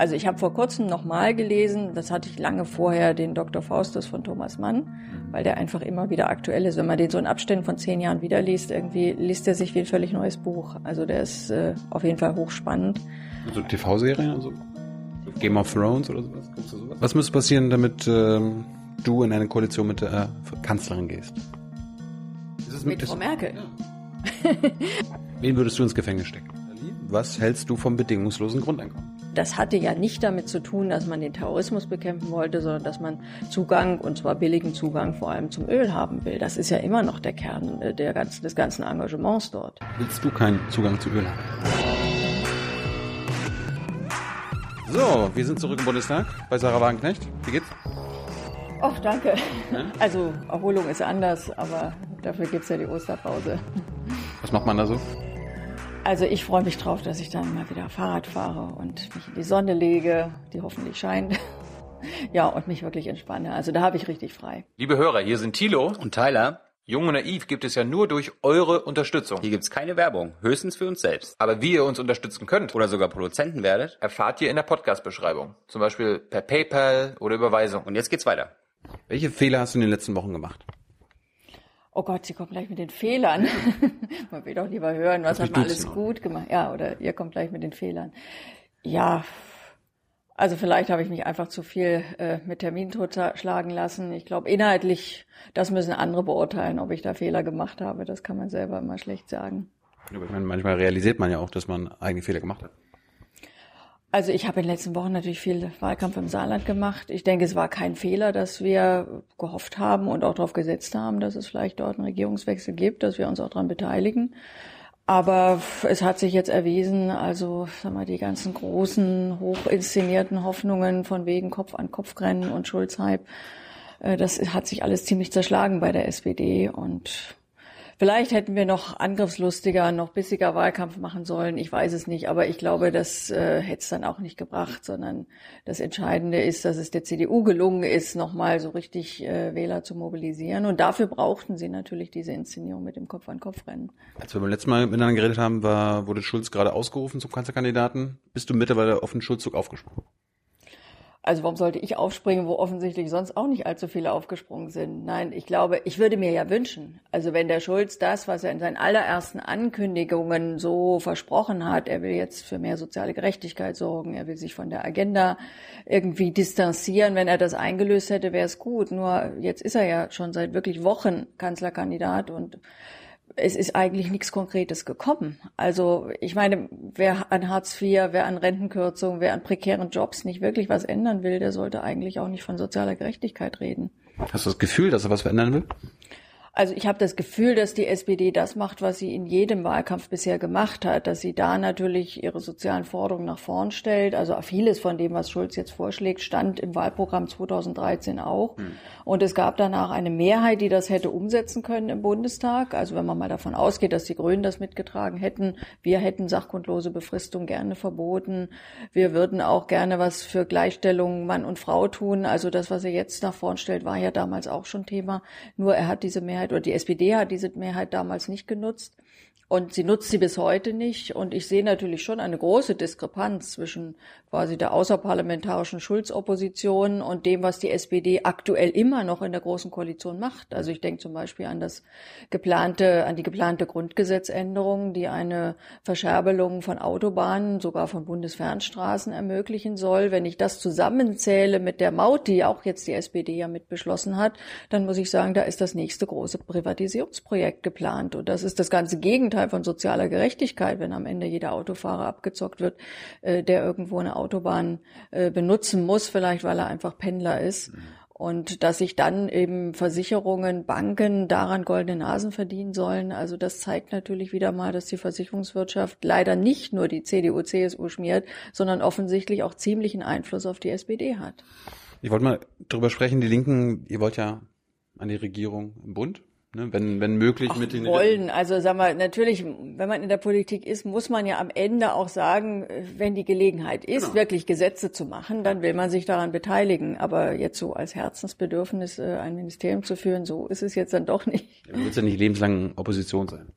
Also ich habe vor kurzem nochmal gelesen, das hatte ich lange vorher, den Dr. Faustus von Thomas Mann, weil der einfach immer wieder aktuell ist. Wenn man den so in Abständen von zehn Jahren wieder liest, irgendwie liest er sich wie ein völlig neues Buch. Also der ist äh, auf jeden Fall hochspannend. Also TV-Serien, also Game of Thrones oder sowas? sowas? Was müsste passieren, damit ähm, du in eine Koalition mit der äh, Kanzlerin gehst? mit Frau Merkel? Ja. Wen würdest du ins Gefängnis stecken? Was hältst du vom bedingungslosen Grundeinkommen? Das hatte ja nicht damit zu tun, dass man den Terrorismus bekämpfen wollte, sondern dass man Zugang, und zwar billigen Zugang vor allem zum Öl haben will. Das ist ja immer noch der Kern äh, der ganzen, des ganzen Engagements dort. Willst du keinen Zugang zu Öl haben? So, wir sind zurück im Bundestag bei Sarah Wagenknecht. Wie geht's? Ach, danke. Also Erholung ist anders, aber dafür gibt's ja die Osterpause. Was macht man da so? Also ich freue mich drauf, dass ich dann mal wieder Fahrrad fahre und mich in die Sonne lege, die hoffentlich scheint. Ja, und mich wirklich entspanne. Also da habe ich richtig frei. Liebe Hörer, hier sind Thilo und Tyler. Jung und Naiv gibt es ja nur durch eure Unterstützung. Hier gibt's keine Werbung, höchstens für uns selbst. Aber wie ihr uns unterstützen könnt oder sogar Produzenten werdet, erfahrt ihr in der Podcast-Beschreibung. Zum Beispiel per PayPal oder Überweisung. Und jetzt geht's weiter. Welche Fehler hast du in den letzten Wochen gemacht? Oh Gott, Sie kommt gleich mit den Fehlern. Man will doch lieber hören, was hat man alles noch. gut gemacht. Ja, oder ihr kommt gleich mit den Fehlern. Ja, also vielleicht habe ich mich einfach zu viel äh, mit Termin schlagen lassen. Ich glaube, inhaltlich, das müssen andere beurteilen, ob ich da Fehler gemacht habe. Das kann man selber immer schlecht sagen. Aber ich meine, manchmal realisiert man ja auch, dass man eigene Fehler gemacht hat. Also ich habe in den letzten Wochen natürlich viel Wahlkampf im Saarland gemacht. Ich denke, es war kein Fehler, dass wir gehofft haben und auch darauf gesetzt haben, dass es vielleicht dort einen Regierungswechsel gibt, dass wir uns auch daran beteiligen. Aber es hat sich jetzt erwiesen, also sag mal, die ganzen großen, hoch inszenierten Hoffnungen von wegen Kopf an Kopf rennen und Schulzhype, äh, das hat sich alles ziemlich zerschlagen bei der SPD und Vielleicht hätten wir noch angriffslustiger, noch bissiger Wahlkampf machen sollen. Ich weiß es nicht, aber ich glaube, das äh, hätte es dann auch nicht gebracht, sondern das Entscheidende ist, dass es der CDU gelungen ist, nochmal so richtig äh, Wähler zu mobilisieren. Und dafür brauchten sie natürlich diese Inszenierung mit dem Kopf-an-Kopf-Rennen. Als wir beim letzten Mal miteinander geredet haben, war, wurde Schulz gerade ausgerufen zum Kanzlerkandidaten. Bist du mittlerweile auf den Schulzzug aufgesprungen? Also warum sollte ich aufspringen, wo offensichtlich sonst auch nicht allzu viele aufgesprungen sind? Nein, ich glaube, ich würde mir ja wünschen, also wenn der Schulz das, was er in seinen allerersten Ankündigungen so versprochen hat, er will jetzt für mehr soziale Gerechtigkeit sorgen, er will sich von der Agenda irgendwie distanzieren, wenn er das eingelöst hätte, wäre es gut. Nur jetzt ist er ja schon seit wirklich Wochen Kanzlerkandidat und es ist eigentlich nichts Konkretes gekommen. Also ich meine, wer an Hartz IV, wer an Rentenkürzungen, wer an prekären Jobs nicht wirklich was ändern will, der sollte eigentlich auch nicht von sozialer Gerechtigkeit reden. Hast du das Gefühl, dass er was verändern will? Also ich habe das Gefühl, dass die SPD das macht, was sie in jedem Wahlkampf bisher gemacht hat, dass sie da natürlich ihre sozialen Forderungen nach vorn stellt. Also vieles von dem, was Schulz jetzt vorschlägt, stand im Wahlprogramm 2013 auch. Hm. Und es gab danach eine Mehrheit, die das hätte umsetzen können im Bundestag. Also wenn man mal davon ausgeht, dass die Grünen das mitgetragen hätten, wir hätten sachgrundlose Befristung gerne verboten. Wir würden auch gerne was für Gleichstellung Mann und Frau tun. Also das, was er jetzt nach vorn stellt, war ja damals auch schon Thema. Nur er hat diese Mehrheit Mehrheit oder die SPD hat diese Mehrheit damals nicht genutzt. Und sie nutzt sie bis heute nicht. Und ich sehe natürlich schon eine große Diskrepanz zwischen quasi der außerparlamentarischen Schulzopposition und dem, was die SPD aktuell immer noch in der Großen Koalition macht. Also ich denke zum Beispiel an das geplante, an die geplante Grundgesetzänderung, die eine Verscherbelung von Autobahnen, sogar von Bundesfernstraßen ermöglichen soll. Wenn ich das zusammenzähle mit der Maut, die auch jetzt die SPD ja mit beschlossen hat, dann muss ich sagen, da ist das nächste große Privatisierungsprojekt geplant. Und das ist das ganze Gegenteil Gegenteil von sozialer Gerechtigkeit, wenn am Ende jeder Autofahrer abgezockt wird, äh, der irgendwo eine Autobahn äh, benutzen muss, vielleicht weil er einfach Pendler ist. Mhm. Und dass sich dann eben Versicherungen, Banken daran goldene Nasen verdienen sollen. Also das zeigt natürlich wieder mal, dass die Versicherungswirtschaft leider nicht nur die CDU, CSU schmiert, sondern offensichtlich auch ziemlichen Einfluss auf die SPD hat. Ich wollte mal drüber sprechen, die Linken, ihr wollt ja an die Regierung im Bund. Ne, wenn, wenn möglich Ach, mit den wollen. Also sagen wir, natürlich, wenn man in der Politik ist, muss man ja am Ende auch sagen, wenn die Gelegenheit ist, genau. wirklich Gesetze zu machen, dann will man sich daran beteiligen. Aber jetzt so als Herzensbedürfnis äh, ein Ministerium zu führen, so ist es jetzt dann doch nicht. Du willst ja nicht lebenslang Opposition sein.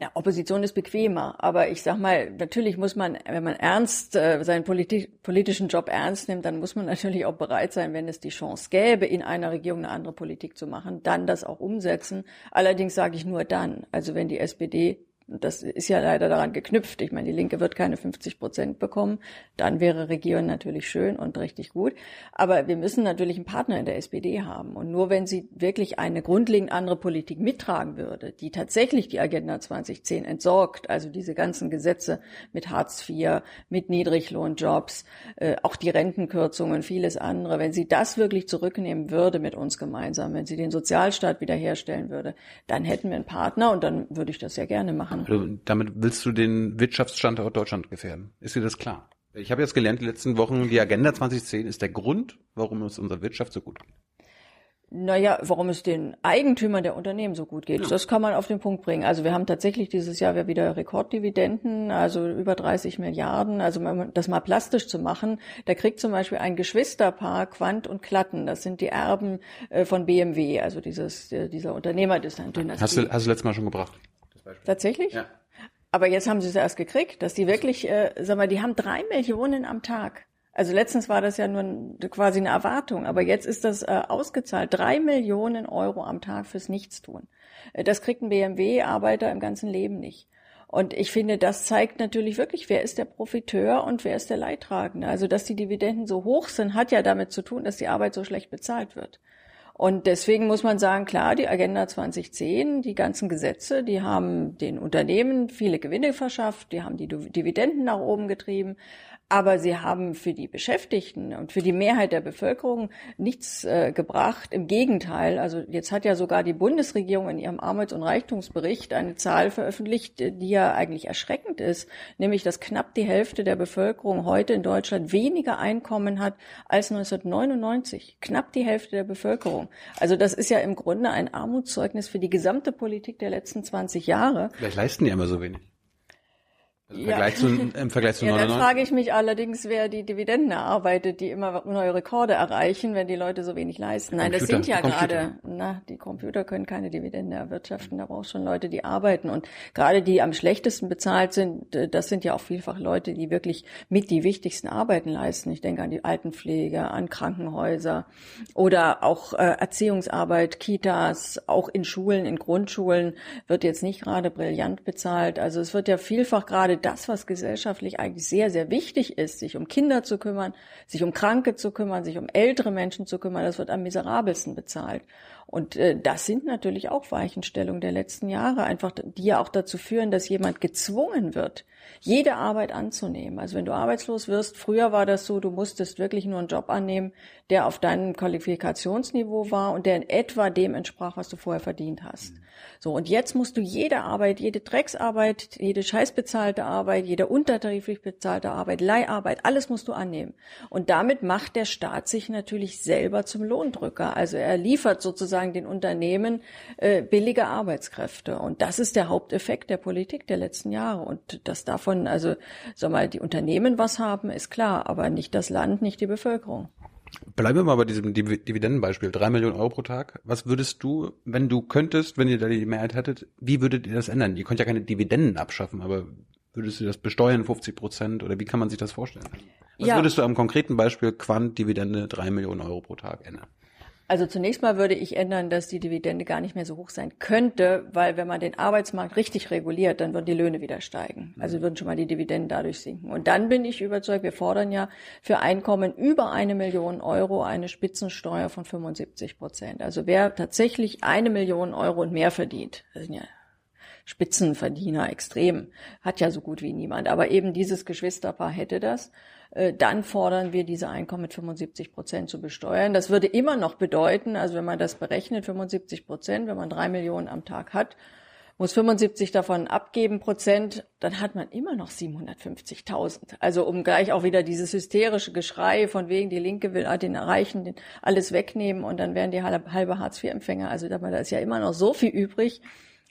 Ja, Opposition ist bequemer, aber ich sag mal, natürlich muss man, wenn man ernst äh, seinen politi politischen Job ernst nimmt, dann muss man natürlich auch bereit sein, wenn es die Chance gäbe, in einer Regierung eine andere Politik zu machen, dann das auch umsetzen. Allerdings sage ich nur dann, also wenn die SPD das ist ja leider daran geknüpft. Ich meine, die Linke wird keine 50 Prozent bekommen. Dann wäre Regieren natürlich schön und richtig gut. Aber wir müssen natürlich einen Partner in der SPD haben. Und nur wenn sie wirklich eine grundlegend andere Politik mittragen würde, die tatsächlich die Agenda 2010 entsorgt, also diese ganzen Gesetze mit Hartz IV, mit Niedriglohnjobs, äh, auch die Rentenkürzungen, vieles andere, wenn sie das wirklich zurücknehmen würde mit uns gemeinsam, wenn sie den Sozialstaat wiederherstellen würde, dann hätten wir einen Partner und dann würde ich das sehr gerne machen. Also, damit willst du den Wirtschaftsstandort Deutschland gefährden. Ist dir das klar? Ich habe jetzt gelernt, die letzten Wochen, die Agenda 2010 ist der Grund, warum es unserer Wirtschaft so gut geht. Naja, warum es den Eigentümern der Unternehmen so gut geht, ja. das kann man auf den Punkt bringen. Also wir haben tatsächlich dieses Jahr wieder Rekorddividenden, also über 30 Milliarden. Also um das mal plastisch zu machen, da kriegt zum Beispiel ein Geschwisterpaar Quant und Klatten, das sind die Erben äh, von BMW, also dieses, äh, dieser Unternehmerdynastie. Hast du, hast du letztes Mal schon gebracht? Tatsächlich? Ja. Aber jetzt haben sie es erst gekriegt, dass die wirklich, äh, sag mal, die haben drei Millionen am Tag. Also letztens war das ja nur quasi eine Erwartung, aber jetzt ist das äh, ausgezahlt. Drei Millionen Euro am Tag fürs Nichtstun. Äh, das kriegt ein BMW-Arbeiter im ganzen Leben nicht. Und ich finde, das zeigt natürlich wirklich, wer ist der Profiteur und wer ist der Leidtragende. Also, dass die Dividenden so hoch sind, hat ja damit zu tun, dass die Arbeit so schlecht bezahlt wird. Und deswegen muss man sagen, klar, die Agenda 2010, die ganzen Gesetze, die haben den Unternehmen viele Gewinne verschafft, die haben die Dividenden nach oben getrieben. Aber sie haben für die Beschäftigten und für die Mehrheit der Bevölkerung nichts äh, gebracht. Im Gegenteil, also jetzt hat ja sogar die Bundesregierung in ihrem Armuts- und Reichtumsbericht eine Zahl veröffentlicht, die ja eigentlich erschreckend ist, nämlich dass knapp die Hälfte der Bevölkerung heute in Deutschland weniger Einkommen hat als 1999. Knapp die Hälfte der Bevölkerung. Also das ist ja im Grunde ein Armutszeugnis für die gesamte Politik der letzten 20 Jahre. Vielleicht leisten die immer so wenig. Also Im, ja. Vergleich zu, Im Vergleich zu ja, 99? Dann frage ich mich allerdings, wer die Dividenden erarbeitet, die immer neue Rekorde erreichen, wenn die Leute so wenig leisten. Nein, Computer, das sind ja gerade, na, die Computer können keine Dividende erwirtschaften, da brauchst schon Leute, die arbeiten. Und gerade die am schlechtesten bezahlt sind, das sind ja auch vielfach Leute, die wirklich mit die wichtigsten Arbeiten leisten. Ich denke an die Altenpflege, an Krankenhäuser oder auch äh, Erziehungsarbeit, Kitas, auch in Schulen, in Grundschulen wird jetzt nicht gerade brillant bezahlt. Also es wird ja vielfach gerade das, was gesellschaftlich eigentlich sehr, sehr wichtig ist, sich um Kinder zu kümmern, sich um Kranke zu kümmern, sich um ältere Menschen zu kümmern, das wird am miserabelsten bezahlt. Und äh, das sind natürlich auch Weichenstellungen der letzten Jahre, einfach die ja auch dazu führen, dass jemand gezwungen wird, jede Arbeit anzunehmen. Also wenn du arbeitslos wirst, früher war das so, du musstest wirklich nur einen Job annehmen, der auf deinem Qualifikationsniveau war und der in etwa dem entsprach, was du vorher verdient hast. So, und jetzt musst du jede Arbeit, jede Drecksarbeit, jede scheißbezahlte Arbeit, jede untertariflich bezahlte Arbeit, Leiharbeit, alles musst du annehmen. Und damit macht der Staat sich natürlich selber zum Lohndrücker. Also er liefert sozusagen den Unternehmen äh, billige Arbeitskräfte. Und das ist der Haupteffekt der Politik der letzten Jahre. Und dass davon, also, sag mal, die Unternehmen was haben, ist klar, aber nicht das Land, nicht die Bevölkerung. Bleiben wir mal bei diesem Dividendenbeispiel. Drei Millionen Euro pro Tag. Was würdest du, wenn du könntest, wenn ihr da die Mehrheit hättet, wie würdet ihr das ändern? Ihr könnt ja keine Dividenden abschaffen, aber würdest du das besteuern, 50 Prozent, oder wie kann man sich das vorstellen? Was ja. würdest du am konkreten Beispiel Quant Dividende drei Millionen Euro pro Tag ändern? Also zunächst mal würde ich ändern, dass die Dividende gar nicht mehr so hoch sein könnte, weil wenn man den Arbeitsmarkt richtig reguliert, dann würden die Löhne wieder steigen. Also würden schon mal die Dividenden dadurch sinken. Und dann bin ich überzeugt, wir fordern ja für Einkommen über eine Million Euro eine Spitzensteuer von 75 Prozent. Also wer tatsächlich eine Million Euro und mehr verdient, das sind ja Spitzenverdiener extrem, hat ja so gut wie niemand. Aber eben dieses Geschwisterpaar hätte das. Äh, dann fordern wir diese Einkommen mit 75 Prozent zu besteuern. Das würde immer noch bedeuten, also wenn man das berechnet, 75 Prozent, wenn man drei Millionen am Tag hat, muss 75 davon abgeben Prozent, dann hat man immer noch 750.000. Also um gleich auch wieder dieses hysterische Geschrei von wegen, die Linke will den Reichen alles wegnehmen und dann werden die halbe Hartz-IV-Empfänger. Also da ist ja immer noch so viel übrig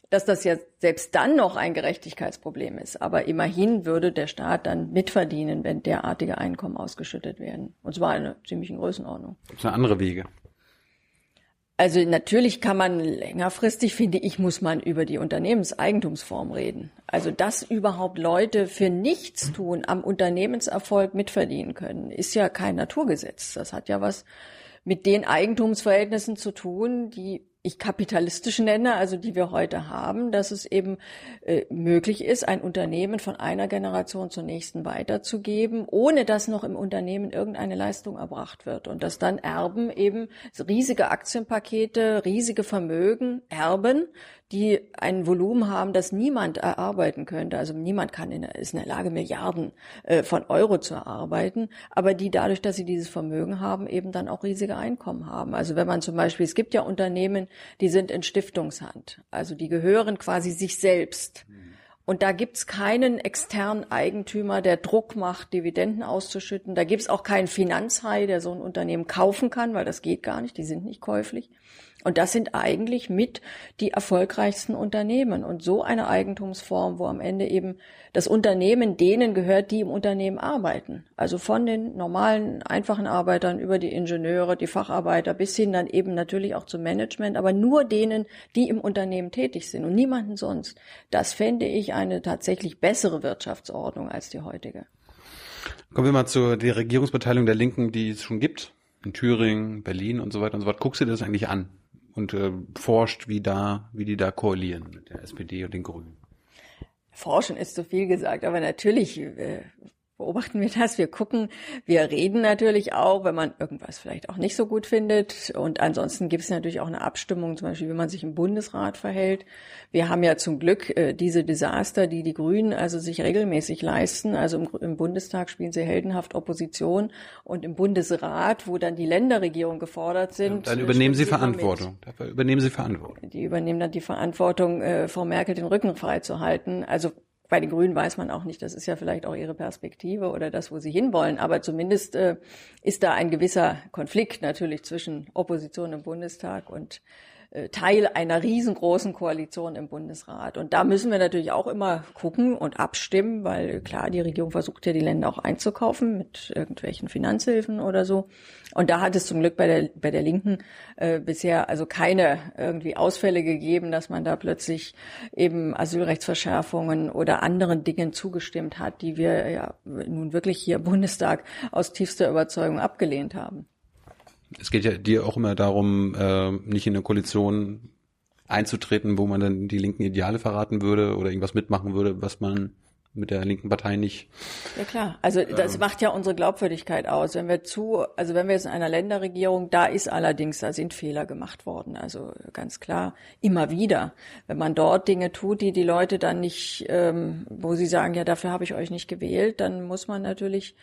dass das ja selbst dann noch ein Gerechtigkeitsproblem ist. Aber immerhin würde der Staat dann mitverdienen, wenn derartige Einkommen ausgeschüttet werden. Und zwar in einer ziemlichen Größenordnung. Gibt es andere Wege? Also natürlich kann man längerfristig, finde ich, muss man über die Unternehmenseigentumsform reden. Also dass überhaupt Leute für nichts tun am Unternehmenserfolg mitverdienen können, ist ja kein Naturgesetz. Das hat ja was mit den Eigentumsverhältnissen zu tun, die ich kapitalistisch nenne, also die wir heute haben, dass es eben äh, möglich ist, ein Unternehmen von einer Generation zur nächsten weiterzugeben, ohne dass noch im Unternehmen irgendeine Leistung erbracht wird. Und dass dann Erben eben riesige Aktienpakete, riesige Vermögen erben, die ein Volumen haben, das niemand erarbeiten könnte. Also niemand kann in, ist in der Lage, Milliarden äh, von Euro zu erarbeiten, aber die dadurch, dass sie dieses Vermögen haben, eben dann auch riesige Einkommen haben. Also wenn man zum Beispiel, es gibt ja Unternehmen, die sind in Stiftungshand, also die gehören quasi sich selbst. Und da gibt's keinen externen Eigentümer, der Druck macht, Dividenden auszuschütten. Da gibt's auch keinen Finanzhai, der so ein Unternehmen kaufen kann, weil das geht gar nicht, die sind nicht käuflich. Und das sind eigentlich mit die erfolgreichsten Unternehmen. Und so eine Eigentumsform, wo am Ende eben das Unternehmen denen gehört, die im Unternehmen arbeiten. Also von den normalen, einfachen Arbeitern über die Ingenieure, die Facharbeiter bis hin dann eben natürlich auch zum Management, aber nur denen, die im Unternehmen tätig sind und niemanden sonst. Das fände ich eine tatsächlich bessere Wirtschaftsordnung als die heutige. Kommen wir mal zur der Regierungsbeteiligung der Linken, die es schon gibt. In Thüringen, Berlin und so weiter und so fort. Guckst du dir das eigentlich an? Und äh, forscht, wie da, wie die da koalieren mit der SPD und den Grünen. Forschen ist zu viel gesagt, aber natürlich äh, beobachten wir das, wir gucken, wir reden natürlich auch, wenn man irgendwas vielleicht auch nicht so gut findet. Und ansonsten gibt es natürlich auch eine Abstimmung, zum Beispiel, wie man sich im Bundesrat verhält. Wir haben ja zum Glück äh, diese Desaster, die die Grünen also sich regelmäßig leisten. Also im, im Bundestag spielen sie heldenhaft Opposition und im Bundesrat, wo dann die Länderregierungen gefordert sind. Ja, dann übernehmen sie Verantwortung. Dafür übernehmen sie Verantwortung. Die übernehmen dann die Verantwortung, äh, Frau Merkel den Rücken freizuhalten. Also bei den Grünen weiß man auch nicht, das ist ja vielleicht auch ihre Perspektive oder das, wo sie hinwollen. Aber zumindest äh, ist da ein gewisser Konflikt natürlich zwischen Opposition im Bundestag und Teil einer riesengroßen Koalition im Bundesrat. Und da müssen wir natürlich auch immer gucken und abstimmen, weil klar, die Regierung versucht ja, die Länder auch einzukaufen mit irgendwelchen Finanzhilfen oder so. Und da hat es zum Glück bei der, bei der Linken äh, bisher also keine irgendwie Ausfälle gegeben, dass man da plötzlich eben Asylrechtsverschärfungen oder anderen Dingen zugestimmt hat, die wir ja nun wirklich hier im Bundestag aus tiefster Überzeugung abgelehnt haben es geht ja dir auch immer darum, äh, nicht in eine Koalition einzutreten, wo man dann die linken Ideale verraten würde oder irgendwas mitmachen würde, was man mit der linken Partei nicht. Ja klar, also das ähm, macht ja unsere Glaubwürdigkeit aus. Wenn wir zu, also wenn wir jetzt in einer Länderregierung, da ist allerdings, da sind Fehler gemacht worden. Also ganz klar, immer wieder. Wenn man dort Dinge tut, die die Leute dann nicht, ähm, wo sie sagen, ja, dafür habe ich euch nicht gewählt, dann muss man natürlich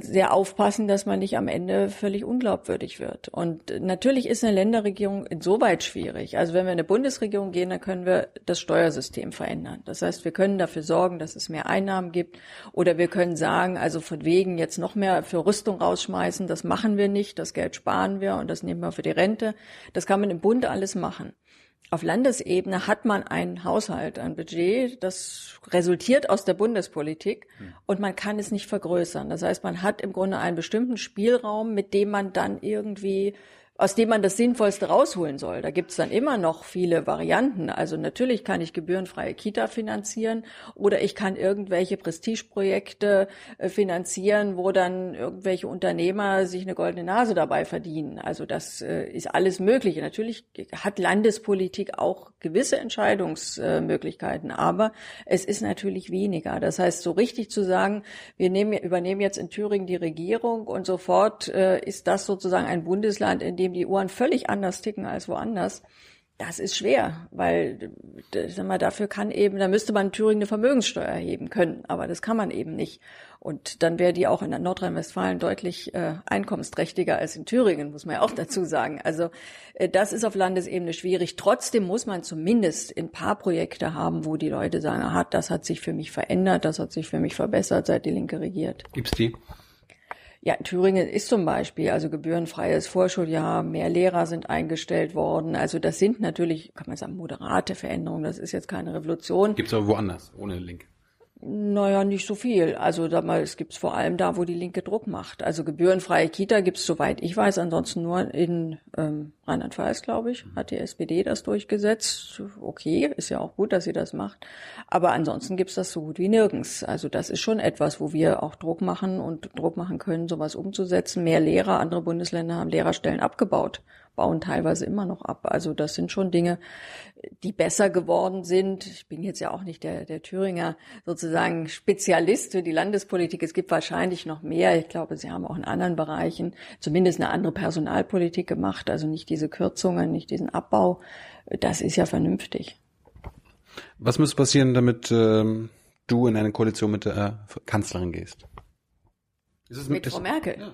sehr aufpassen, dass man nicht am Ende völlig unglaubwürdig wird. Und natürlich ist eine Länderregierung insoweit schwierig. Also wenn wir in eine Bundesregierung gehen, dann können wir das Steuersystem verändern. Das heißt, wir können dafür sorgen, dass es mehr Einnahmen gibt oder wir können sagen, also von wegen jetzt noch mehr für Rüstung rausschmeißen, das machen wir nicht, das Geld sparen wir und das nehmen wir für die Rente. Das kann man im Bund alles machen. Auf Landesebene hat man einen Haushalt, ein Budget, das resultiert aus der Bundespolitik hm. und man kann es nicht vergrößern. Das heißt, man hat im Grunde einen bestimmten Spielraum, mit dem man dann irgendwie aus dem man das Sinnvollste rausholen soll. Da gibt's dann immer noch viele Varianten. Also natürlich kann ich gebührenfreie Kita finanzieren oder ich kann irgendwelche Prestigeprojekte äh, finanzieren, wo dann irgendwelche Unternehmer sich eine goldene Nase dabei verdienen. Also das äh, ist alles möglich. Natürlich hat Landespolitik auch gewisse Entscheidungsmöglichkeiten, aber es ist natürlich weniger. Das heißt, so richtig zu sagen, wir nehmen, übernehmen jetzt in Thüringen die Regierung und sofort äh, ist das sozusagen ein Bundesland, in dem dem die Uhren völlig anders ticken als woanders, das ist schwer, weil sag mal, dafür kann eben, da müsste man in Thüringen eine Vermögenssteuer erheben können, aber das kann man eben nicht. Und dann wäre die auch in Nordrhein-Westfalen deutlich äh, einkommensträchtiger als in Thüringen, muss man ja auch dazu sagen. Also äh, das ist auf Landesebene schwierig. Trotzdem muss man zumindest ein paar Projekte haben, wo die Leute sagen, aha, das hat sich für mich verändert, das hat sich für mich verbessert, seit die Linke regiert. Gibt's die? Ja, Thüringen ist zum Beispiel, also gebührenfreies Vorschuljahr, mehr Lehrer sind eingestellt worden. Also das sind natürlich, kann man sagen, moderate Veränderungen. Das ist jetzt keine Revolution. Gibt es aber woanders, ohne Link. Naja, nicht so viel. Also sag mal, es gibt's vor allem da, wo die Linke Druck macht. Also gebührenfreie Kita gibt's soweit ich weiß, ansonsten nur in ähm, Rheinland-Pfalz, glaube ich, hat die SPD das durchgesetzt. Okay, ist ja auch gut, dass sie das macht. Aber ansonsten gibt's das so gut wie nirgends. Also das ist schon etwas, wo wir auch Druck machen und Druck machen können, sowas umzusetzen. Mehr Lehrer, andere Bundesländer haben Lehrerstellen abgebaut bauen teilweise immer noch ab. Also das sind schon Dinge, die besser geworden sind. Ich bin jetzt ja auch nicht der, der Thüringer sozusagen Spezialist für die Landespolitik. Es gibt wahrscheinlich noch mehr. Ich glaube, Sie haben auch in anderen Bereichen zumindest eine andere Personalpolitik gemacht. Also nicht diese Kürzungen, nicht diesen Abbau. Das ist ja vernünftig. Was muss passieren, damit ähm, du in eine Koalition mit der äh, Kanzlerin gehst? mit Frau Merkel? Ja.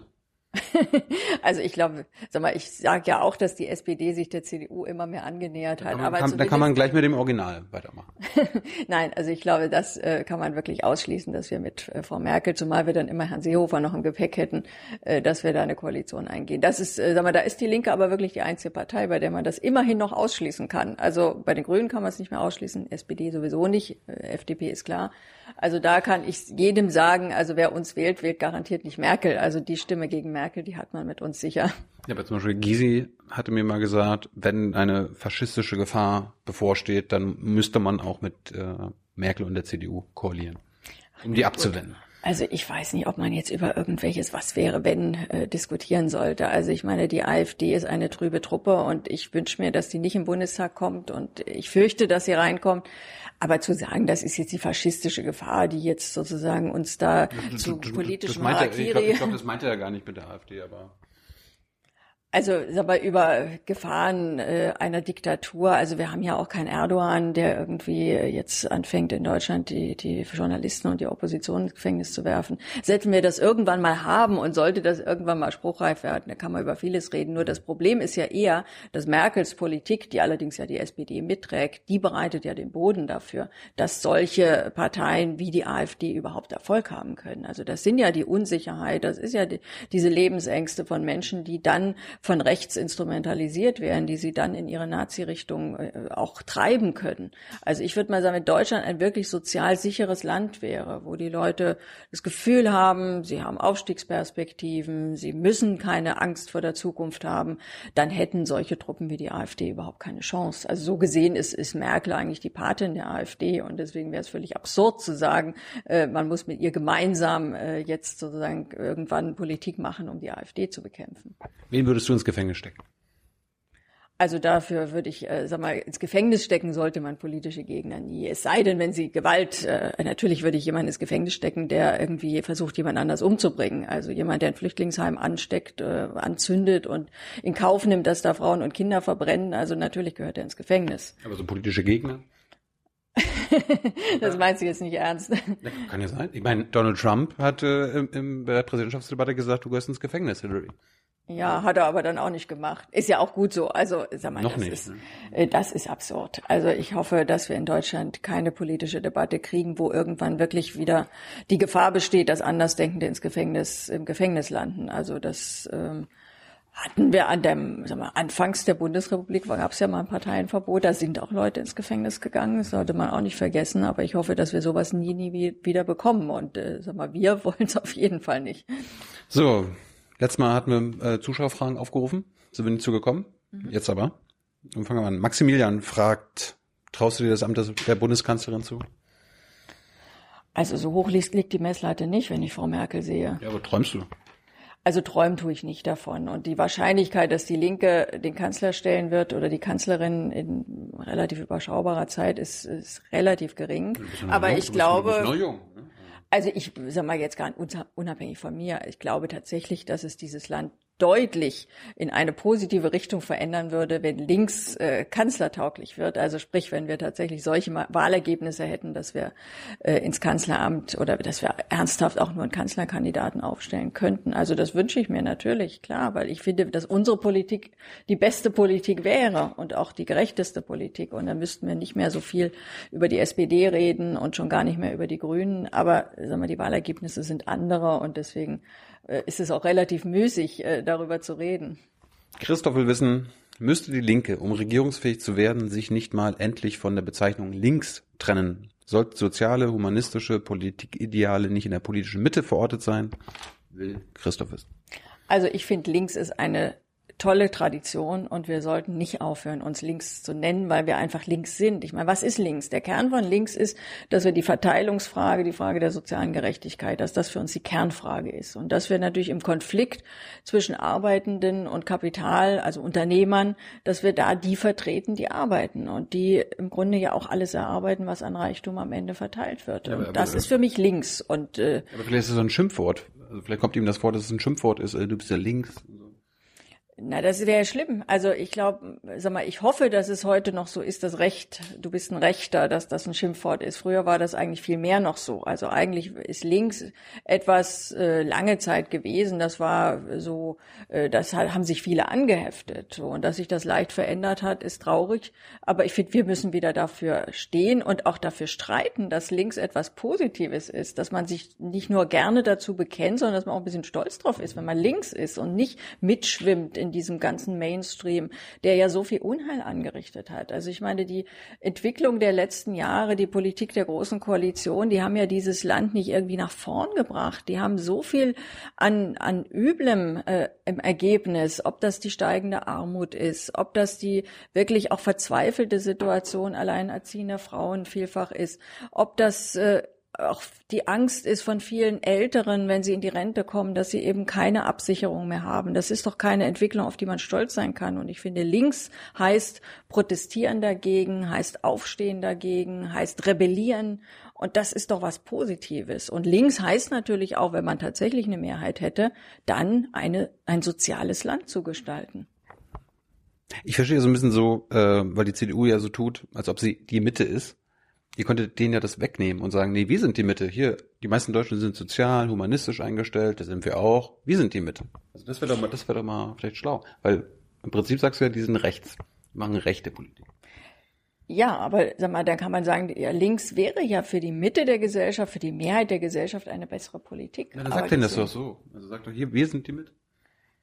also ich glaube, sag mal, ich sage ja auch, dass die SPD sich der CDU immer mehr angenähert hat. Da kann, da kann man gleich mit dem Original weitermachen. Nein, also ich glaube, das äh, kann man wirklich ausschließen, dass wir mit äh, Frau Merkel, zumal wir dann immer Herrn Seehofer noch im Gepäck hätten, äh, dass wir da eine Koalition eingehen. Das ist, äh, sag mal, da ist die Linke aber wirklich die einzige Partei, bei der man das immerhin noch ausschließen kann. Also bei den Grünen kann man es nicht mehr ausschließen, SPD sowieso nicht, äh, FDP ist klar. Also da kann ich jedem sagen, also wer uns wählt, wählt garantiert nicht Merkel. Also die Stimme gegen Merkel, die hat man mit uns sicher. Ja, aber zum Beispiel Gysi hatte mir mal gesagt, wenn eine faschistische Gefahr bevorsteht, dann müsste man auch mit äh, Merkel und der CDU koalieren, um die abzuwenden. Also ich weiß nicht, ob man jetzt über irgendwelches Was wäre, wenn äh, diskutieren sollte. Also ich meine, die AfD ist eine trübe Truppe und ich wünsche mir, dass die nicht im Bundestag kommt und ich fürchte, dass sie reinkommt. Aber zu sagen, das ist jetzt die faschistische Gefahr, die jetzt sozusagen uns da das, zu politischem Harakiri... Ich glaube, glaub, das meinte er gar nicht mit der AfD, aber... Also mal, über Gefahren äh, einer Diktatur. Also wir haben ja auch keinen Erdogan, der irgendwie jetzt anfängt in Deutschland die, die Journalisten und die Opposition ins Gefängnis zu werfen. Sollten wir das irgendwann mal haben und sollte das irgendwann mal spruchreif werden, da kann man über vieles reden. Nur das Problem ist ja eher, dass Merkels Politik, die allerdings ja die SPD mitträgt, die bereitet ja den Boden dafür, dass solche Parteien wie die AfD überhaupt Erfolg haben können. Also das sind ja die Unsicherheit, das ist ja die, diese Lebensängste von Menschen, die dann von rechts instrumentalisiert werden, die sie dann in ihre Nazi-Richtung äh, auch treiben können. Also ich würde mal sagen, wenn Deutschland ein wirklich sozial sicheres Land wäre, wo die Leute das Gefühl haben, sie haben Aufstiegsperspektiven, sie müssen keine Angst vor der Zukunft haben, dann hätten solche Truppen wie die AfD überhaupt keine Chance. Also so gesehen ist, ist Merkel eigentlich die Patin der AfD und deswegen wäre es völlig absurd zu sagen, äh, man muss mit ihr gemeinsam äh, jetzt sozusagen irgendwann Politik machen, um die AfD zu bekämpfen. Wen würdest du ins Gefängnis stecken? Also dafür würde ich, äh, sag mal, ins Gefängnis stecken sollte man politische Gegner nie. Es sei denn, wenn sie Gewalt, äh, natürlich würde ich jemanden ins Gefängnis stecken, der irgendwie versucht, jemand anders umzubringen. Also jemand, der ein Flüchtlingsheim ansteckt, äh, anzündet und in Kauf nimmt, dass da Frauen und Kinder verbrennen. Also natürlich gehört er ins Gefängnis. Aber so politische Gegner? das meinst du jetzt nicht ernst. Kann ja sein. Ich meine, Donald Trump hat äh, bei der Präsidentschaftsdebatte gesagt, du gehörst ins Gefängnis, Hillary. Ja, hat er aber dann auch nicht gemacht. Ist ja auch gut so. Also, sag mal, Noch das, nicht, ist, ne? das ist absurd. Also ich hoffe, dass wir in Deutschland keine politische Debatte kriegen, wo irgendwann wirklich wieder die Gefahr besteht, dass Andersdenkende ins Gefängnis, im Gefängnis landen. Also das ähm, hatten wir an dem, sag mal, Anfangs der Bundesrepublik gab es ja mal ein Parteienverbot, da sind auch Leute ins Gefängnis gegangen, das sollte man auch nicht vergessen, aber ich hoffe, dass wir sowas nie, nie wieder bekommen und äh, sag mal, wir wollen es auf jeden Fall nicht. So, Letztes Mal hatten wir äh, Zuschauerfragen aufgerufen, sind wir nicht zugekommen. Mhm. Jetzt aber. Dann fangen wir an. Maximilian fragt, traust du dir das Amt der Bundeskanzlerin zu? Also so hoch liegt, liegt die Messlatte nicht, wenn ich Frau Merkel sehe. Ja, aber träumst du? Also träumen tue ich nicht davon. Und die Wahrscheinlichkeit, dass die Linke den Kanzler stellen wird oder die Kanzlerin in relativ überschaubarer Zeit, ist, ist relativ gering. Aber jung, ich glaube, jung, ne? also ich sag mal jetzt gar nicht unabhängig von mir, ich glaube tatsächlich, dass es dieses Land deutlich in eine positive Richtung verändern würde, wenn links äh, kanzlertauglich wird. Also sprich, wenn wir tatsächlich solche Wahlergebnisse hätten, dass wir äh, ins Kanzleramt oder dass wir ernsthaft auch nur einen Kanzlerkandidaten aufstellen könnten. Also das wünsche ich mir natürlich, klar, weil ich finde, dass unsere Politik die beste Politik wäre und auch die gerechteste Politik. Und dann müssten wir nicht mehr so viel über die SPD reden und schon gar nicht mehr über die Grünen. Aber sagen wir, die Wahlergebnisse sind andere und deswegen ist es auch relativ müßig, äh, darüber zu reden. Christoph will wissen, müsste die Linke, um regierungsfähig zu werden, sich nicht mal endlich von der Bezeichnung links trennen? Sollten soziale, humanistische Politikideale nicht in der politischen Mitte verortet sein? Will Christoph wissen. Also ich finde, links ist eine tolle Tradition und wir sollten nicht aufhören, uns links zu nennen, weil wir einfach links sind. Ich meine, was ist links? Der Kern von links ist, dass wir die Verteilungsfrage, die Frage der sozialen Gerechtigkeit, dass das für uns die Kernfrage ist und dass wir natürlich im Konflikt zwischen Arbeitenden und Kapital, also Unternehmern, dass wir da die vertreten, die arbeiten und die im Grunde ja auch alles erarbeiten, was an Reichtum am Ende verteilt wird. Ja, und das ist für mich links. Und äh, aber vielleicht ist es so ein Schimpfwort. Also vielleicht kommt ihm das vor, dass es ein Schimpfwort ist. Äh, du bist ja links. Na, das wäre schlimm. Also ich glaube, sag mal, ich hoffe, dass es heute noch so ist, dass Recht, du bist ein Rechter, dass das ein Schimpfwort ist. Früher war das eigentlich viel mehr noch so. Also eigentlich ist links etwas äh, lange Zeit gewesen. Das war so, äh, das haben sich viele angeheftet. So, und dass sich das leicht verändert hat, ist traurig. Aber ich finde, wir müssen wieder dafür stehen und auch dafür streiten, dass links etwas Positives ist, dass man sich nicht nur gerne dazu bekennt, sondern dass man auch ein bisschen stolz drauf ist, wenn man links ist und nicht mitschwimmt in diesem ganzen Mainstream, der ja so viel Unheil angerichtet hat. Also ich meine, die Entwicklung der letzten Jahre, die Politik der Großen Koalition, die haben ja dieses Land nicht irgendwie nach vorn gebracht. Die haben so viel an, an Üblem äh, im Ergebnis, ob das die steigende Armut ist, ob das die wirklich auch verzweifelte Situation alleinerziehender Frauen vielfach ist, ob das äh, auch die Angst ist von vielen Älteren, wenn sie in die Rente kommen, dass sie eben keine Absicherung mehr haben. Das ist doch keine Entwicklung, auf die man stolz sein kann. Und ich finde, links heißt protestieren dagegen, heißt aufstehen dagegen, heißt rebellieren. Und das ist doch was Positives. Und links heißt natürlich auch, wenn man tatsächlich eine Mehrheit hätte, dann eine, ein soziales Land zu gestalten. Ich verstehe so ein bisschen so, äh, weil die CDU ja so tut, als ob sie die Mitte ist Ihr könntet denen ja das wegnehmen und sagen, nee, wir sind die Mitte. Hier, die meisten Deutschen sind sozial, humanistisch eingestellt, das sind wir auch. Wir sind die Mitte. Also das wäre doch mal, das wäre doch mal vielleicht schlau. Weil im Prinzip sagst du ja, die sind rechts. Die machen rechte Politik. Ja, aber sag mal, dann kann man sagen, ja, links wäre ja für die Mitte der Gesellschaft, für die Mehrheit der Gesellschaft eine bessere Politik. Ja, dann sagt denn das doch so. Also sagt doch hier, wir sind die Mitte.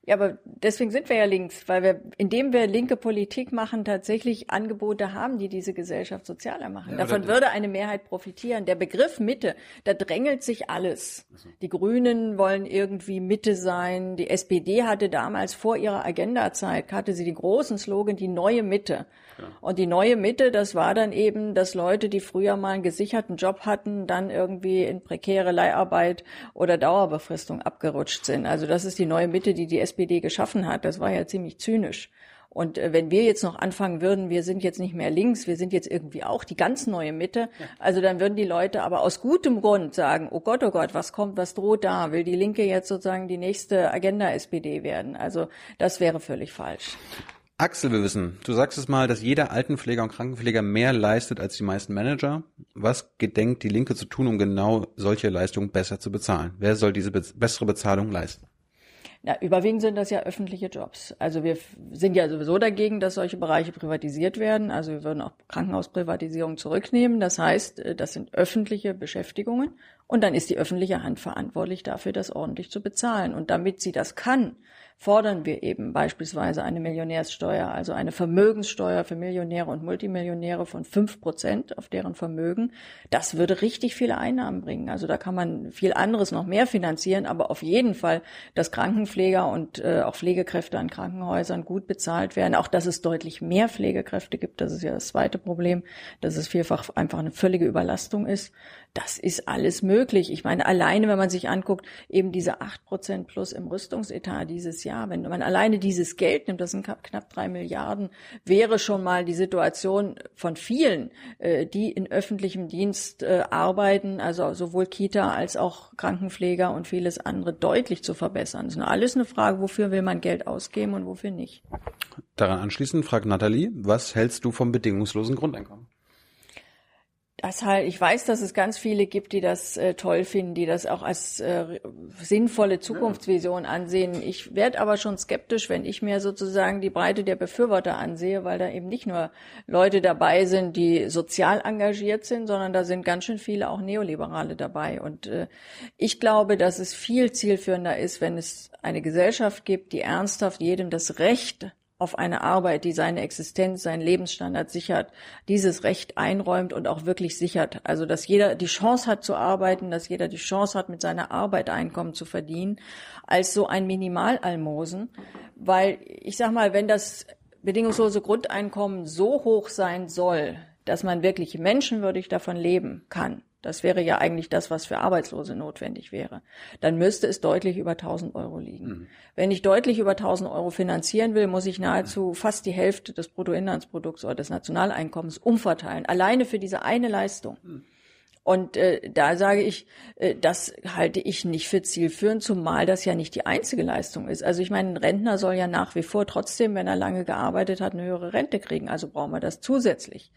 Ja, aber deswegen sind wir ja links, weil wir, indem wir linke Politik machen, tatsächlich Angebote haben, die diese Gesellschaft sozialer machen. Ja, Davon würde eine Mehrheit profitieren. Der Begriff Mitte, da drängelt sich alles. So. Die Grünen wollen irgendwie Mitte sein. Die SPD hatte damals vor ihrer Agendazeit, hatte sie den großen Slogan, die neue Mitte. Und die neue Mitte, das war dann eben, dass Leute, die früher mal einen gesicherten Job hatten, dann irgendwie in prekäre Leiharbeit oder Dauerbefristung abgerutscht sind. Also das ist die neue Mitte, die die SPD geschaffen hat. Das war ja ziemlich zynisch. Und äh, wenn wir jetzt noch anfangen würden, wir sind jetzt nicht mehr links, wir sind jetzt irgendwie auch die ganz neue Mitte, also dann würden die Leute aber aus gutem Grund sagen, oh Gott, oh Gott, was kommt, was droht da? Will die Linke jetzt sozusagen die nächste Agenda-SPD werden? Also das wäre völlig falsch. Axel, wir wissen, du sagst es mal, dass jeder Altenpfleger und Krankenpfleger mehr leistet als die meisten Manager. Was gedenkt die Linke zu tun, um genau solche Leistungen besser zu bezahlen? Wer soll diese be bessere Bezahlung leisten? Na, überwiegend sind das ja öffentliche Jobs. Also wir sind ja sowieso dagegen, dass solche Bereiche privatisiert werden. Also wir würden auch Krankenhausprivatisierung zurücknehmen. Das heißt, äh, das sind öffentliche Beschäftigungen und dann ist die öffentliche Hand verantwortlich dafür, das ordentlich zu bezahlen. Und damit sie das kann, fordern wir eben beispielsweise eine Millionärssteuer, also eine Vermögenssteuer für Millionäre und Multimillionäre von fünf Prozent auf deren Vermögen. Das würde richtig viele Einnahmen bringen. Also da kann man viel anderes noch mehr finanzieren, aber auf jeden Fall, dass Krankenpfleger und äh, auch Pflegekräfte an Krankenhäusern gut bezahlt werden. Auch, dass es deutlich mehr Pflegekräfte gibt. Das ist ja das zweite Problem, dass es vielfach einfach eine völlige Überlastung ist. Das ist alles möglich. Ich meine, alleine, wenn man sich anguckt, eben diese acht Prozent plus im Rüstungsetat dieses Jahr, wenn man alleine dieses Geld nimmt, das sind knapp drei Milliarden, wäre schon mal die Situation von vielen, äh, die in öffentlichem Dienst äh, arbeiten, also sowohl Kita als auch Krankenpfleger und vieles andere deutlich zu verbessern. Das ist alles eine Frage, wofür will man Geld ausgeben und wofür nicht. Daran anschließend fragt Nathalie, was hältst du vom bedingungslosen Grundeinkommen? Das halt, ich weiß, dass es ganz viele gibt, die das äh, toll finden, die das auch als äh, sinnvolle Zukunftsvision ansehen. Ich werde aber schon skeptisch, wenn ich mir sozusagen die Breite der Befürworter ansehe, weil da eben nicht nur Leute dabei sind, die sozial engagiert sind, sondern da sind ganz schön viele auch Neoliberale dabei. Und äh, ich glaube, dass es viel zielführender ist, wenn es eine Gesellschaft gibt, die ernsthaft jedem das Recht auf eine Arbeit, die seine Existenz, seinen Lebensstandard sichert, dieses Recht einräumt und auch wirklich sichert. Also, dass jeder die Chance hat zu arbeiten, dass jeder die Chance hat, mit seiner Arbeit Einkommen zu verdienen, als so ein Minimalalmosen. Weil, ich sag mal, wenn das bedingungslose Grundeinkommen so hoch sein soll, dass man wirklich menschenwürdig davon leben kann, das wäre ja eigentlich das, was für Arbeitslose notwendig wäre. Dann müsste es deutlich über 1000 Euro liegen. Mhm. Wenn ich deutlich über 1000 Euro finanzieren will, muss ich nahezu fast die Hälfte des Bruttoinlandsprodukts oder des Nationaleinkommens umverteilen. Alleine für diese eine Leistung. Mhm. Und äh, da sage ich, äh, das halte ich nicht für zielführend, zumal das ja nicht die einzige Leistung ist. Also ich meine, ein Rentner soll ja nach wie vor trotzdem, wenn er lange gearbeitet hat, eine höhere Rente kriegen. Also brauchen wir das zusätzlich.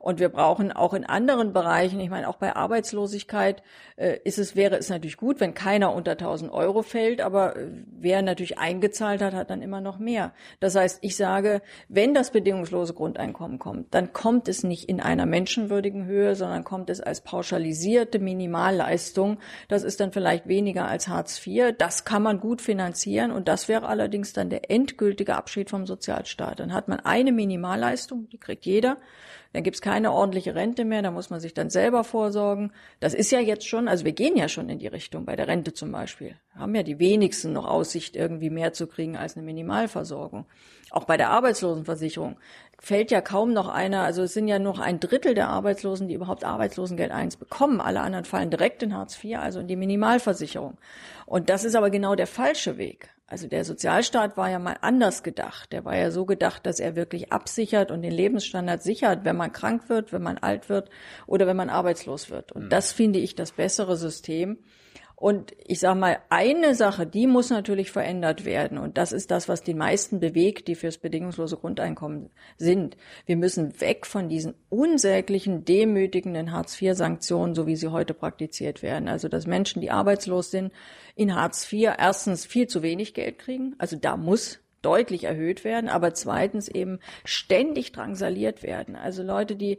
Und wir brauchen auch in anderen Bereichen, ich meine, auch bei Arbeitslosigkeit äh, ist es, wäre es natürlich gut, wenn keiner unter 1000 Euro fällt, aber äh, wer natürlich eingezahlt hat, hat dann immer noch mehr. Das heißt, ich sage, wenn das bedingungslose Grundeinkommen kommt, dann kommt es nicht in einer menschenwürdigen Höhe, sondern kommt es als pauschalisierte Minimalleistung. Das ist dann vielleicht weniger als Hartz IV. Das kann man gut finanzieren und das wäre allerdings dann der endgültige Abschied vom Sozialstaat. Dann hat man eine Minimalleistung, die kriegt jeder. Dann gibt's keine ordentliche Rente mehr, da muss man sich dann selber vorsorgen. Das ist ja jetzt schon, also wir gehen ja schon in die Richtung, bei der Rente zum Beispiel. Haben ja die wenigsten noch Aussicht, irgendwie mehr zu kriegen als eine Minimalversorgung. Auch bei der Arbeitslosenversicherung fällt ja kaum noch einer, also es sind ja noch ein Drittel der Arbeitslosen, die überhaupt Arbeitslosengeld 1 bekommen. Alle anderen fallen direkt in Hartz IV, also in die Minimalversicherung. Und das ist aber genau der falsche Weg. Also der Sozialstaat war ja mal anders gedacht. Der war ja so gedacht, dass er wirklich absichert und den Lebensstandard sichert, wenn man krank wird, wenn man alt wird oder wenn man arbeitslos wird. Und mhm. das finde ich das bessere System. Und ich sage mal, eine Sache, die muss natürlich verändert werden. Und das ist das, was die meisten bewegt, die fürs bedingungslose Grundeinkommen sind. Wir müssen weg von diesen unsäglichen, demütigenden Hartz-IV-Sanktionen, so wie sie heute praktiziert werden. Also, dass Menschen, die arbeitslos sind, in Hartz IV erstens viel zu wenig Geld kriegen. Also da muss deutlich erhöht werden, aber zweitens eben ständig drangsaliert werden. Also Leute, die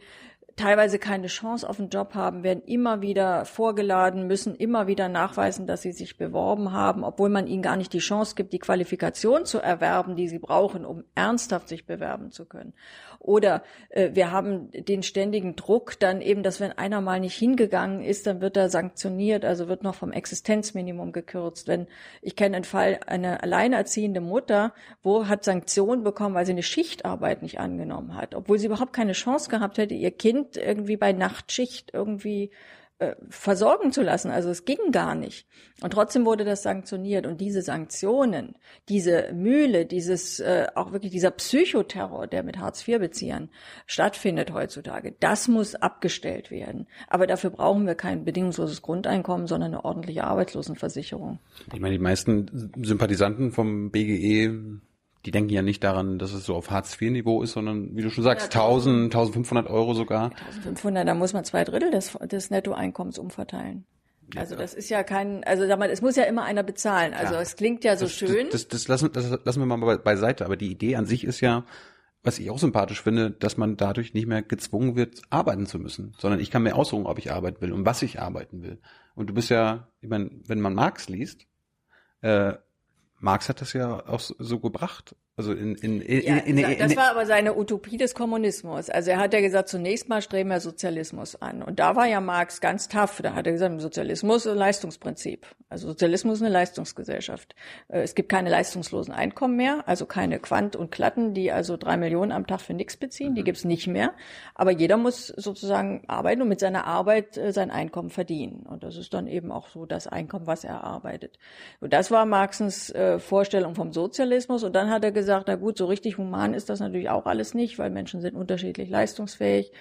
teilweise keine Chance auf einen Job haben, werden immer wieder vorgeladen, müssen immer wieder nachweisen, dass sie sich beworben haben, obwohl man ihnen gar nicht die Chance gibt, die Qualifikation zu erwerben, die sie brauchen, um ernsthaft sich bewerben zu können. Oder äh, wir haben den ständigen Druck dann eben, dass wenn einer mal nicht hingegangen ist, dann wird er sanktioniert, also wird noch vom Existenzminimum gekürzt. Wenn ich kenne einen Fall, eine alleinerziehende Mutter, wo hat Sanktionen bekommen, weil sie eine Schichtarbeit nicht angenommen hat, obwohl sie überhaupt keine Chance gehabt hätte, ihr Kind irgendwie bei Nachtschicht irgendwie äh, versorgen zu lassen. Also es ging gar nicht. Und trotzdem wurde das sanktioniert. Und diese Sanktionen, diese Mühle, dieses äh, auch wirklich dieser Psychoterror, der mit Hartz-IV-Beziehern stattfindet heutzutage, das muss abgestellt werden. Aber dafür brauchen wir kein bedingungsloses Grundeinkommen, sondern eine ordentliche Arbeitslosenversicherung. Ich meine, die meisten Sympathisanten vom BGE die denken ja nicht daran, dass es so auf Hartz-IV-Niveau ist, sondern wie du schon sagst, ja, 1000, 1500 Euro sogar. 1500, da muss man zwei Drittel des, des Nettoeinkommens umverteilen. Also das ist ja kein, also sag mal, es muss ja immer einer bezahlen. Also es klingt ja so das, schön. Das, das, das, lassen, das lassen wir mal beiseite. Aber die Idee an sich ist ja, was ich auch sympathisch finde, dass man dadurch nicht mehr gezwungen wird, arbeiten zu müssen, sondern ich kann mir aussuchen, ob ich arbeiten will und was ich arbeiten will. Und du bist ja, ich meine, wenn man Marx liest, äh, Marx hat das ja auch so gebracht. Also in, in, in, ja, in, in, das war aber seine Utopie des Kommunismus. Also er hat ja gesagt, zunächst mal streben wir Sozialismus an. Und da war ja Marx ganz tough. Da hat er gesagt, Sozialismus ist ein Leistungsprinzip. Also Sozialismus ist eine Leistungsgesellschaft. Äh, es gibt keine leistungslosen Einkommen mehr, also keine Quant und Klatten, die also drei Millionen am Tag für nichts beziehen. Die mhm. gibt's nicht mehr. Aber jeder muss sozusagen arbeiten und mit seiner Arbeit äh, sein Einkommen verdienen. Und das ist dann eben auch so das Einkommen, was er erarbeitet. Und das war Marxens äh, Vorstellung vom Sozialismus. Und dann hat er gesagt, gesagt, na gut, so richtig human ist das natürlich auch alles nicht, weil Menschen sind unterschiedlich leistungsfähig.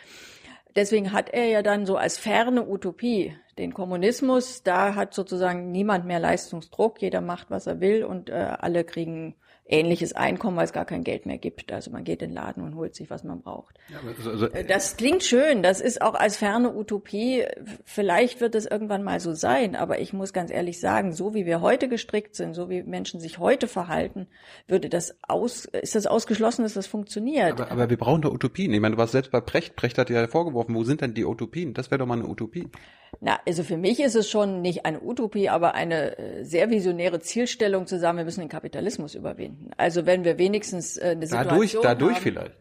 Deswegen hat er ja dann so als ferne Utopie den Kommunismus. Da hat sozusagen niemand mehr Leistungsdruck, jeder macht, was er will und äh, alle kriegen ähnliches Einkommen, weil es gar kein Geld mehr gibt. Also man geht in den Laden und holt sich, was man braucht. Ja, also, also, das klingt schön. Das ist auch als ferne Utopie. Vielleicht wird es irgendwann mal so sein. Aber ich muss ganz ehrlich sagen, so wie wir heute gestrickt sind, so wie Menschen sich heute verhalten, würde das aus, ist das ausgeschlossen, dass das funktioniert. Aber, aber wir brauchen doch Utopien. Ich meine, du warst selbst bei Precht. Precht hat ja vorgeworfen, wo sind denn die Utopien? Das wäre doch mal eine Utopie. Na, Also für mich ist es schon nicht eine Utopie, aber eine äh, sehr visionäre Zielstellung zu sagen, wir müssen den Kapitalismus überwinden. Also wenn wir wenigstens äh, eine Situation Dadurch, dadurch haben, vielleicht.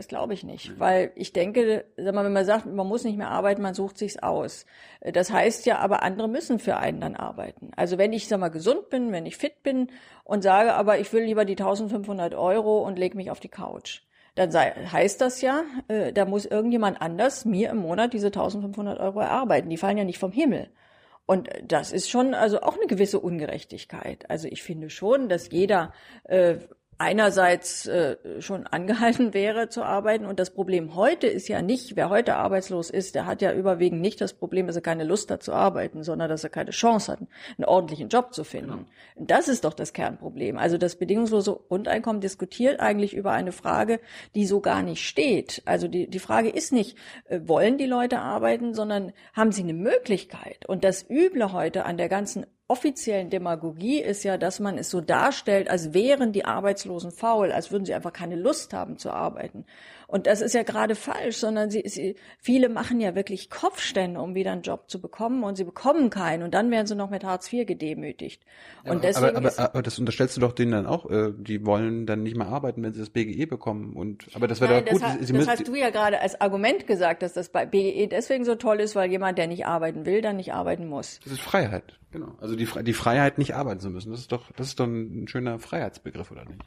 Das glaube ich nicht, weil ich denke, sag mal, wenn man sagt, man muss nicht mehr arbeiten, man sucht sich's aus. Das heißt ja, aber andere müssen für einen dann arbeiten. Also wenn ich sag mal gesund bin, wenn ich fit bin und sage, aber ich will lieber die 1500 Euro und leg mich auf die Couch, dann sei, heißt das ja, äh, da muss irgendjemand anders mir im Monat diese 1500 Euro erarbeiten. Die fallen ja nicht vom Himmel. Und das ist schon also auch eine gewisse Ungerechtigkeit. Also ich finde schon, dass jeder äh, einerseits äh, schon angehalten wäre zu arbeiten. Und das Problem heute ist ja nicht, wer heute arbeitslos ist, der hat ja überwiegend nicht das Problem, dass er keine Lust hat zu arbeiten, sondern dass er keine Chance hat, einen ordentlichen Job zu finden. Genau. Das ist doch das Kernproblem. Also das bedingungslose Grundeinkommen diskutiert eigentlich über eine Frage, die so gar nicht steht. Also die, die Frage ist nicht, äh, wollen die Leute arbeiten, sondern haben sie eine Möglichkeit? Und das Üble heute an der ganzen offiziellen Demagogie ist ja, dass man es so darstellt, als wären die Arbeitslosen faul, als würden sie einfach keine Lust haben zu arbeiten. Und das ist ja gerade falsch, sondern sie, sie, viele machen ja wirklich Kopfstände, um wieder einen Job zu bekommen und sie bekommen keinen und dann werden sie noch mit Hartz IV gedemütigt. Und aber, deswegen aber, aber, aber das unterstellst du doch denen dann auch, äh, die wollen dann nicht mehr arbeiten, wenn sie das BGE bekommen. Und aber das wäre doch gut. Das, ha, sie das hast du ja gerade als Argument gesagt, dass das bei BGE deswegen so toll ist, weil jemand, der nicht arbeiten will, dann nicht arbeiten muss. das ist Freiheit, genau. Also die, die Freiheit, nicht arbeiten zu müssen. Das ist doch, das ist doch ein schöner Freiheitsbegriff, oder nicht?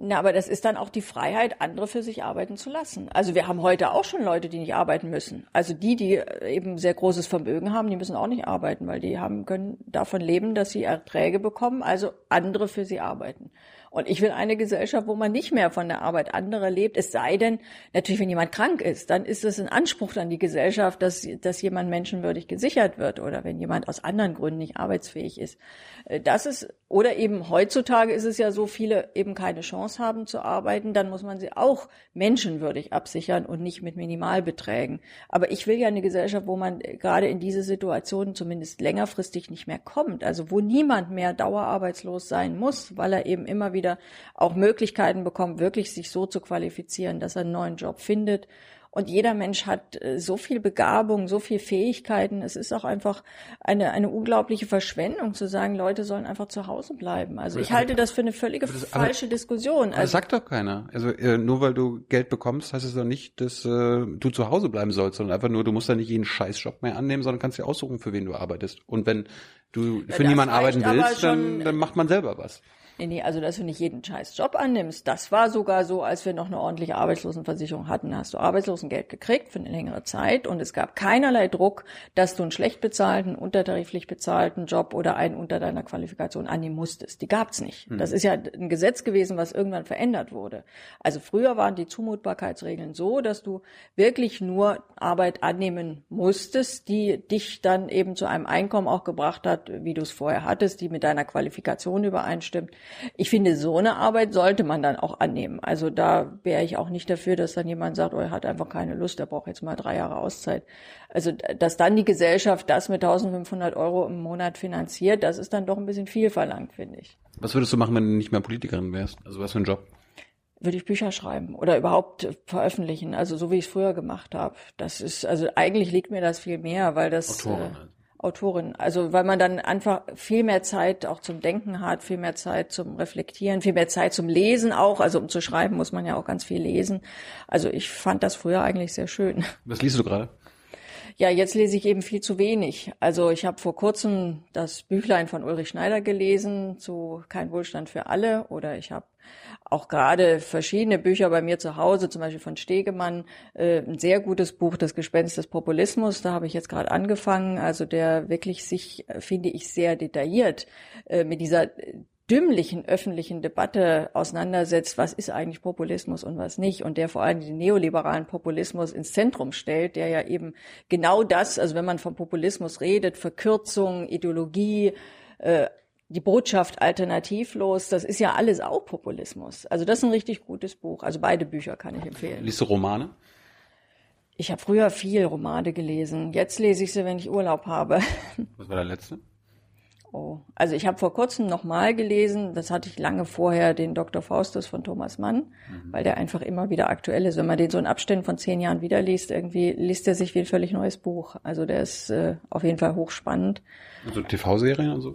Na, aber das ist dann auch die Freiheit, andere für sich arbeiten zu lassen. Also wir haben heute auch schon Leute, die nicht arbeiten müssen. Also die, die eben sehr großes Vermögen haben, die müssen auch nicht arbeiten, weil die haben können davon leben, dass sie Erträge bekommen, also andere für sie arbeiten. Und ich will eine Gesellschaft, wo man nicht mehr von der Arbeit anderer lebt, es sei denn, natürlich, wenn jemand krank ist, dann ist es ein Anspruch an die Gesellschaft, dass, dass jemand menschenwürdig gesichert wird oder wenn jemand aus anderen Gründen nicht arbeitsfähig ist. Äh, Das ist, oder eben heutzutage ist es ja so, viele eben keine Chance haben zu arbeiten, dann muss man sie auch menschenwürdig absichern und nicht mit Minimalbeträgen. Aber ich will ja eine Gesellschaft, wo man gerade in diese Situation zumindest längerfristig nicht mehr kommt, also wo niemand mehr dauerarbeitslos sein muss, weil er eben immer wieder auch Möglichkeiten bekommt, wirklich sich so zu qualifizieren, dass er einen neuen Job findet. Und jeder Mensch hat äh, so viel Begabung, so viel Fähigkeiten. Es ist auch einfach eine, eine unglaubliche Verschwendung zu sagen, Leute sollen einfach zu Hause bleiben. Also ich halte das für eine völlige das- aber- falsche Diskussion. Aber das Also, sagt doch keiner. Also äh, nur weil du Geld bekommst, heißt es doch nicht, dass äh, du zu Hause bleiben sollst, sondern einfach nur, du musst da nicht jeden Scheißjob mehr annehmen, sondern kannst dir aussuchen, für wen du arbeitest. Und wenn du für das niemanden arbeiten willst, dann, schon- dann macht man selber was. Nee, nee, also dass du nicht jeden scheiß Job annimmst. Das war sogar so, als wir noch eine ordentliche Arbeitslosenversicherung hatten. Da hast du Arbeitslosengeld gekriegt für eine längere Zeit und es gab keinerlei Druck, dass du einen schlecht bezahlten, untertariflich bezahlten Job oder einen unter deiner Qualifikation annehmen musstest. Die gab's nicht. Das ist ja ein Gesetz gewesen, was irgendwann verändert wurde. Also früher waren die Zumutbarkeitsregeln so, dass du wirklich nur Arbeit annehmen musstest, die dich dann eben zu einem Einkommen auch gebracht hat, wie du es vorher hattest, die mit deiner Qualifikation übereinstimmt. Ich finde, so eine Arbeit sollte man dann auch annehmen. Also da wäre ich auch nicht dafür, dass dann jemand sagt, oh, er hat einfach keine Lust, er braucht jetzt mal drei Jahre Auszeit. Also, dass dann die Gesellschaft das mit 1500 Euro im Monat finanziert, das ist dann doch ein bisschen viel verlangt, finde ich. Was würdest du machen, wenn du nicht mehr Politikerin wärst? Also was für ein Job? würde ich Bücher schreiben oder überhaupt veröffentlichen, also so wie ich es früher gemacht habe. Das ist, also eigentlich liegt mir das viel mehr, weil das Autorin äh, also. Autorin, also weil man dann einfach viel mehr Zeit auch zum Denken hat, viel mehr Zeit zum Reflektieren, viel mehr Zeit zum Lesen auch. Also um zu schreiben muss man ja auch ganz viel lesen. Also ich fand das früher eigentlich sehr schön. Was liest du gerade? Ja, jetzt lese ich eben viel zu wenig. Also ich habe vor kurzem das Büchlein von Ulrich Schneider gelesen zu Kein Wohlstand für alle oder ich habe auch gerade verschiedene Bücher bei mir zu Hause, zum Beispiel von Stegemann, äh, ein sehr gutes Buch, Das Gespenst des Populismus, da habe ich jetzt gerade angefangen, also der wirklich sich, äh, finde ich, sehr detailliert äh, mit dieser dümmlichen öffentlichen Debatte auseinandersetzt, was ist eigentlich Populismus und was nicht, und der vor allem den neoliberalen Populismus ins Zentrum stellt, der ja eben genau das, also wenn man vom Populismus redet, Verkürzung, Ideologie, äh, die Botschaft alternativlos, das ist ja alles auch Populismus. Also das ist ein richtig gutes Buch. Also beide Bücher kann ich empfehlen. Liest du Romane? Ich habe früher viel Romane gelesen. Jetzt lese ich sie, wenn ich Urlaub habe. Was war der letzte? Oh, also ich habe vor kurzem nochmal gelesen, das hatte ich lange vorher, den Dr. Faustus von Thomas Mann, mhm. weil der einfach immer wieder aktuell ist. Wenn man den so in Abständen von zehn Jahren wieder liest, irgendwie liest er sich wie ein völlig neues Buch. Also der ist äh, auf jeden Fall hochspannend. Also TV-Serien und so?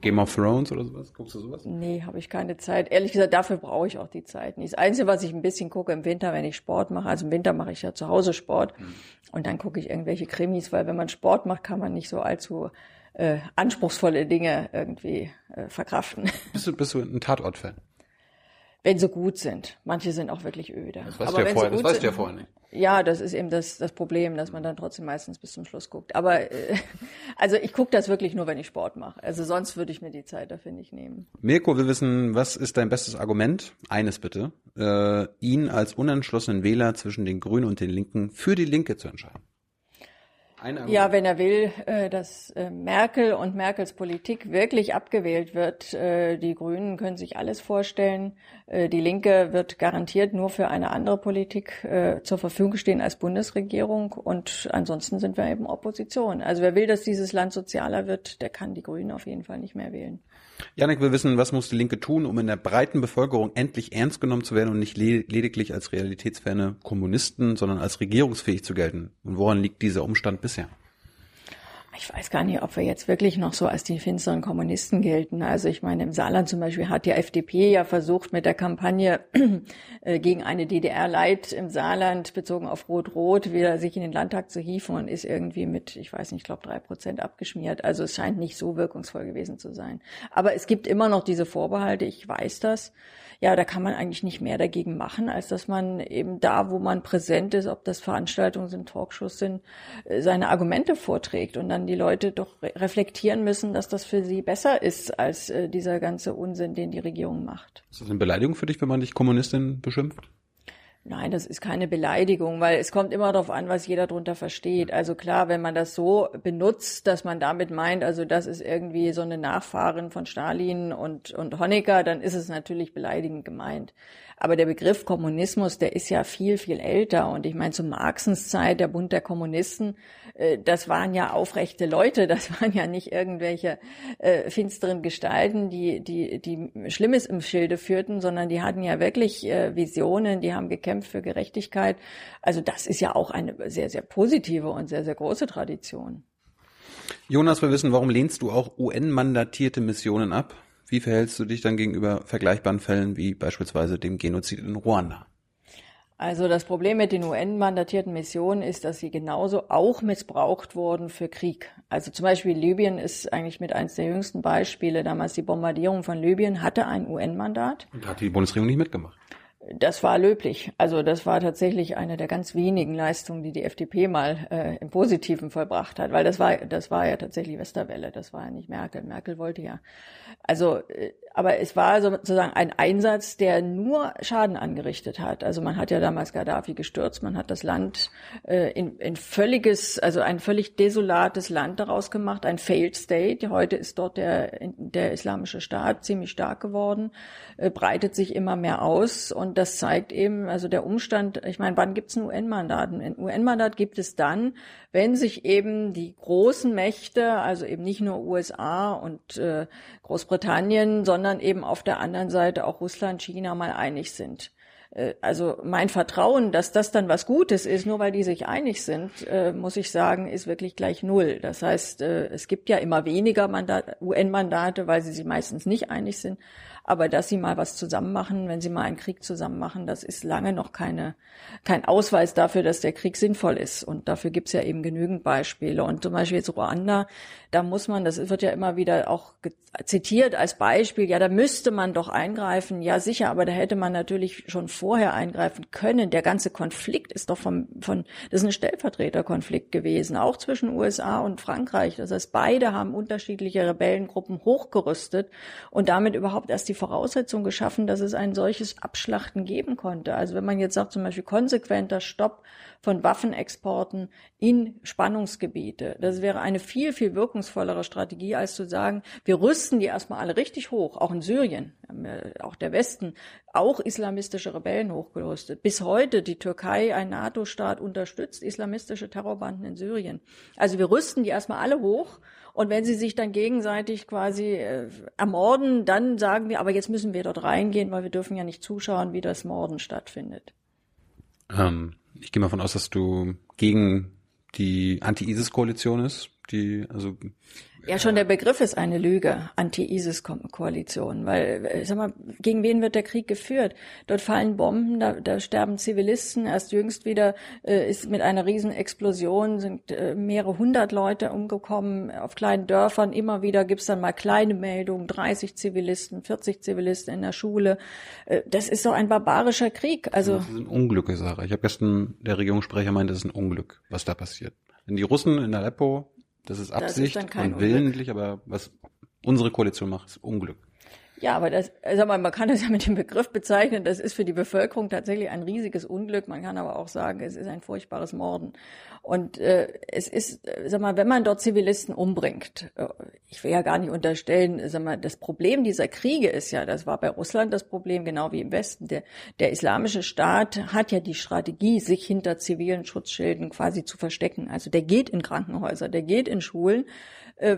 Game of Thrones oder sowas? Guckst du sowas? Nee, habe ich keine Zeit. Ehrlich gesagt, dafür brauche ich auch die Zeit nicht. Das Einzige, was ich ein bisschen gucke im Winter, wenn ich Sport mache, also im Winter mache ich ja zu Hause Sport mhm. und dann gucke ich irgendwelche Krimis, weil wenn man Sport macht, kann man nicht so allzu äh, anspruchsvolle Dinge irgendwie äh, verkraften. Bist du, bist du ein Tatort-Fan? Wenn sie gut sind. Manche sind auch wirklich öde. Das weißt, Aber du, ja vorher, das weißt du ja vorher nicht. Ja, das ist eben das, das Problem, dass man dann trotzdem meistens bis zum Schluss guckt. Aber äh, also ich gucke das wirklich nur, wenn ich Sport mache. Also sonst würde ich mir die Zeit dafür nicht nehmen. Mirko, wir wissen, was ist dein bestes Argument? Eines bitte. Äh, ihn als unentschlossenen Wähler zwischen den Grünen und den Linken für die Linke zu entscheiden. Ja, wenn er will, äh, dass äh, Merkel und Merkels Politik wirklich abgewählt wird. Äh, die Grünen können sich alles vorstellen. Die Linke wird garantiert nur für eine andere Politik zur Verfügung stehen als Bundesregierung. Und ansonsten sind wir eben Opposition. Also wer will, dass dieses Land sozialer wird, der kann die Grünen auf jeden Fall nicht mehr wählen. Janik will wissen, was muss die Linke tun, um in der breiten Bevölkerung endlich ernst genommen zu werden und nicht lediglich als realitätsferne Kommunisten, sondern als regierungsfähig zu gelten? Und woran liegt dieser Umstand bisher? Ich weiß gar nicht, ob wir jetzt wirklich noch so als die finsteren Kommunisten gelten. Also ich meine, im Saarland zum Beispiel hat die FDP ja versucht mit der Kampagne äh, gegen eine DDR-Leit im Saarland bezogen auf Rot-Rot wieder sich in den Landtag zu hieven und ist irgendwie mit, ich weiß nicht, ich glaube drei Prozent abgeschmiert. Also es scheint nicht so wirkungsvoll gewesen zu sein. Aber es gibt immer noch diese Vorbehalte, ich weiß das ja, da kann man eigentlich nicht mehr dagegen machen, als dass man eben da, wo man präsent ist, ob das Veranstaltungen sind, Talkshows sind, äh, seine Argumente vorträgt und dann die Leute doch reflektieren müssen, dass das für sie besser ist als äh, dieser ganze Unsinn, den die Regierung macht. Ist das eine Beleidigung für dich, wenn man dich Kommunistin beschimpft? Nein, das ist keine Beleidigung, weil es kommt immer darauf an, was jeder darunter versteht. Also klar, wenn man das so benutzt, dass man damit meint, also das ist irgendwie so eine Nachfahrin von Stalin und, und Honecker, dann ist es natürlich beleidigend gemeint. Aber der Begriff Kommunismus, der ist ja viel, viel älter. Und ich meine, zu Marxens Zeit, der Bund der Kommunisten, äh, das waren ja aufrechte Leute, das waren ja nicht irgendwelche äh, finsteren Gestalten, die, die, die Schlimmes im Schilde führten, sondern die hatten ja wirklich äh, Visionen, die haben gekämpft für Gerechtigkeit. Also das ist ja auch eine sehr, sehr positive und sehr, sehr große Tradition. Jonas, wir wissen, warum lehnst du auch UN-mandatierte Missionen ab? Wie verhältst du dich dann gegenüber vergleichbaren Fällen wie beispielsweise dem Genozid in Ruanda? Also das Problem mit den UN-mandatierten Missionen ist, dass sie genauso auch missbraucht wurden für Krieg. Also zum Beispiel Libyen ist eigentlich mit eines der jüngsten Beispiele. Damals die Bombardierung von Libyen hatte ein UN-Mandat. Und hat die Bundesregierung nicht mitgemacht? Das war löblich. Also das war tatsächlich eine der ganz wenigen Leistungen, die die FDP mal äh, im Positiven vollbracht hat, weil das war das war ja tatsächlich Westerwelle, das war ja nicht Merkel. Merkel wollte ja. Also äh, aber es war sozusagen ein Einsatz, der nur Schaden angerichtet hat. Also man hat ja damals Gaddafi gestürzt, man hat das Land äh, in, in völliges, also ein völlig desolates Land daraus gemacht, ein Failed State. Heute ist dort der, der islamische Staat ziemlich stark geworden, äh, breitet sich immer mehr aus und das zeigt eben, also der Umstand, ich meine, wann gibt es ein UN-Mandat? Ein UN-Mandat gibt es dann, wenn sich eben die großen Mächte, also eben nicht nur USA und äh, Großbritannien, sondern eben auf der anderen Seite auch Russland, China mal einig sind. Äh, also mein Vertrauen, dass das dann was Gutes ist, nur weil die sich einig sind, äh, muss ich sagen, ist wirklich gleich null. Das heißt, äh, es gibt ja immer weniger UN-Mandate, weil sie sich meistens nicht einig sind. Aber dass sie mal was zusammen machen, wenn sie mal einen Krieg zusammen machen, das ist lange noch keine, kein Ausweis dafür, dass der Krieg sinnvoll ist. Und dafür gibt's ja eben genügend Beispiele. Und zum Beispiel jetzt Ruanda, da muss man, das wird ja immer wieder auch zitiert als Beispiel, ja, da müsste man doch eingreifen. Ja, sicher, aber da hätte man natürlich schon vorher eingreifen können. Der ganze Konflikt ist doch vom, von, das ist ein Stellvertreterkonflikt gewesen, auch zwischen USA und Frankreich. Das heißt, beide haben unterschiedliche Rebellengruppen hochgerüstet und damit überhaupt erst die Voraussetzung geschaffen, dass es ein solches Abschlachten geben konnte. Also wenn man jetzt sagt, zum Beispiel konsequenter Stopp von Waffenexporten in Spannungsgebiete. Das wäre eine viel, viel wirkungsvollere Strategie, als zu sagen, wir rüsten die erstmal alle richtig hoch, auch in Syrien, auch der Westen, auch islamistische Rebellen hochgerüstet. Bis heute die Türkei, ein NATO-Staat, unterstützt islamistische Terrorbanden in Syrien. Also wir rüsten die erstmal alle hoch und wenn sie sich dann gegenseitig quasi äh, ermorden, dann sagen wir, aber jetzt müssen wir dort reingehen, weil wir dürfen ja nicht zuschauen, wie das Morden stattfindet. Ähm, ich gehe mal von aus, dass du gegen die Anti-ISIS-Koalition ist, die also ja, schon der Begriff ist eine Lüge, Anti-ISIS-Koalition, weil, äh, sag mal, gegen wen wird der Krieg geführt? Dort fallen Bomben, da, da sterben Zivilisten. Erst jüngst wieder äh, ist mit einer Riesenexplosion sind äh, mehrere hundert Leute umgekommen auf kleinen Dörfern. Immer wieder gibt's dann mal kleine Meldungen, 30 Zivilisten, 40 Zivilisten in der Schule. Äh, das ist so ein barbarischer Krieg. Also das ist ein Unglück, Sarah. Ich habe gestern der Regierungssprecher meint, das ist ein Unglück, was da passiert. Wenn die Russen in Aleppo das ist Absicht das ist und willentlich, aber was unsere Koalition macht, ist Unglück. Ja, aber das, sag mal, man kann das ja mit dem Begriff bezeichnen. Das ist für die Bevölkerung tatsächlich ein riesiges Unglück. Man kann aber auch sagen, es ist ein furchtbares Morden. Und äh, es ist, sag mal, wenn man dort Zivilisten umbringt, äh, ich will ja gar nicht unterstellen, sag mal, das Problem dieser Kriege ist ja, das war bei Russland das Problem, genau wie im Westen. Der, der islamische Staat hat ja die Strategie, sich hinter zivilen Schutzschilden quasi zu verstecken. Also der geht in Krankenhäuser, der geht in Schulen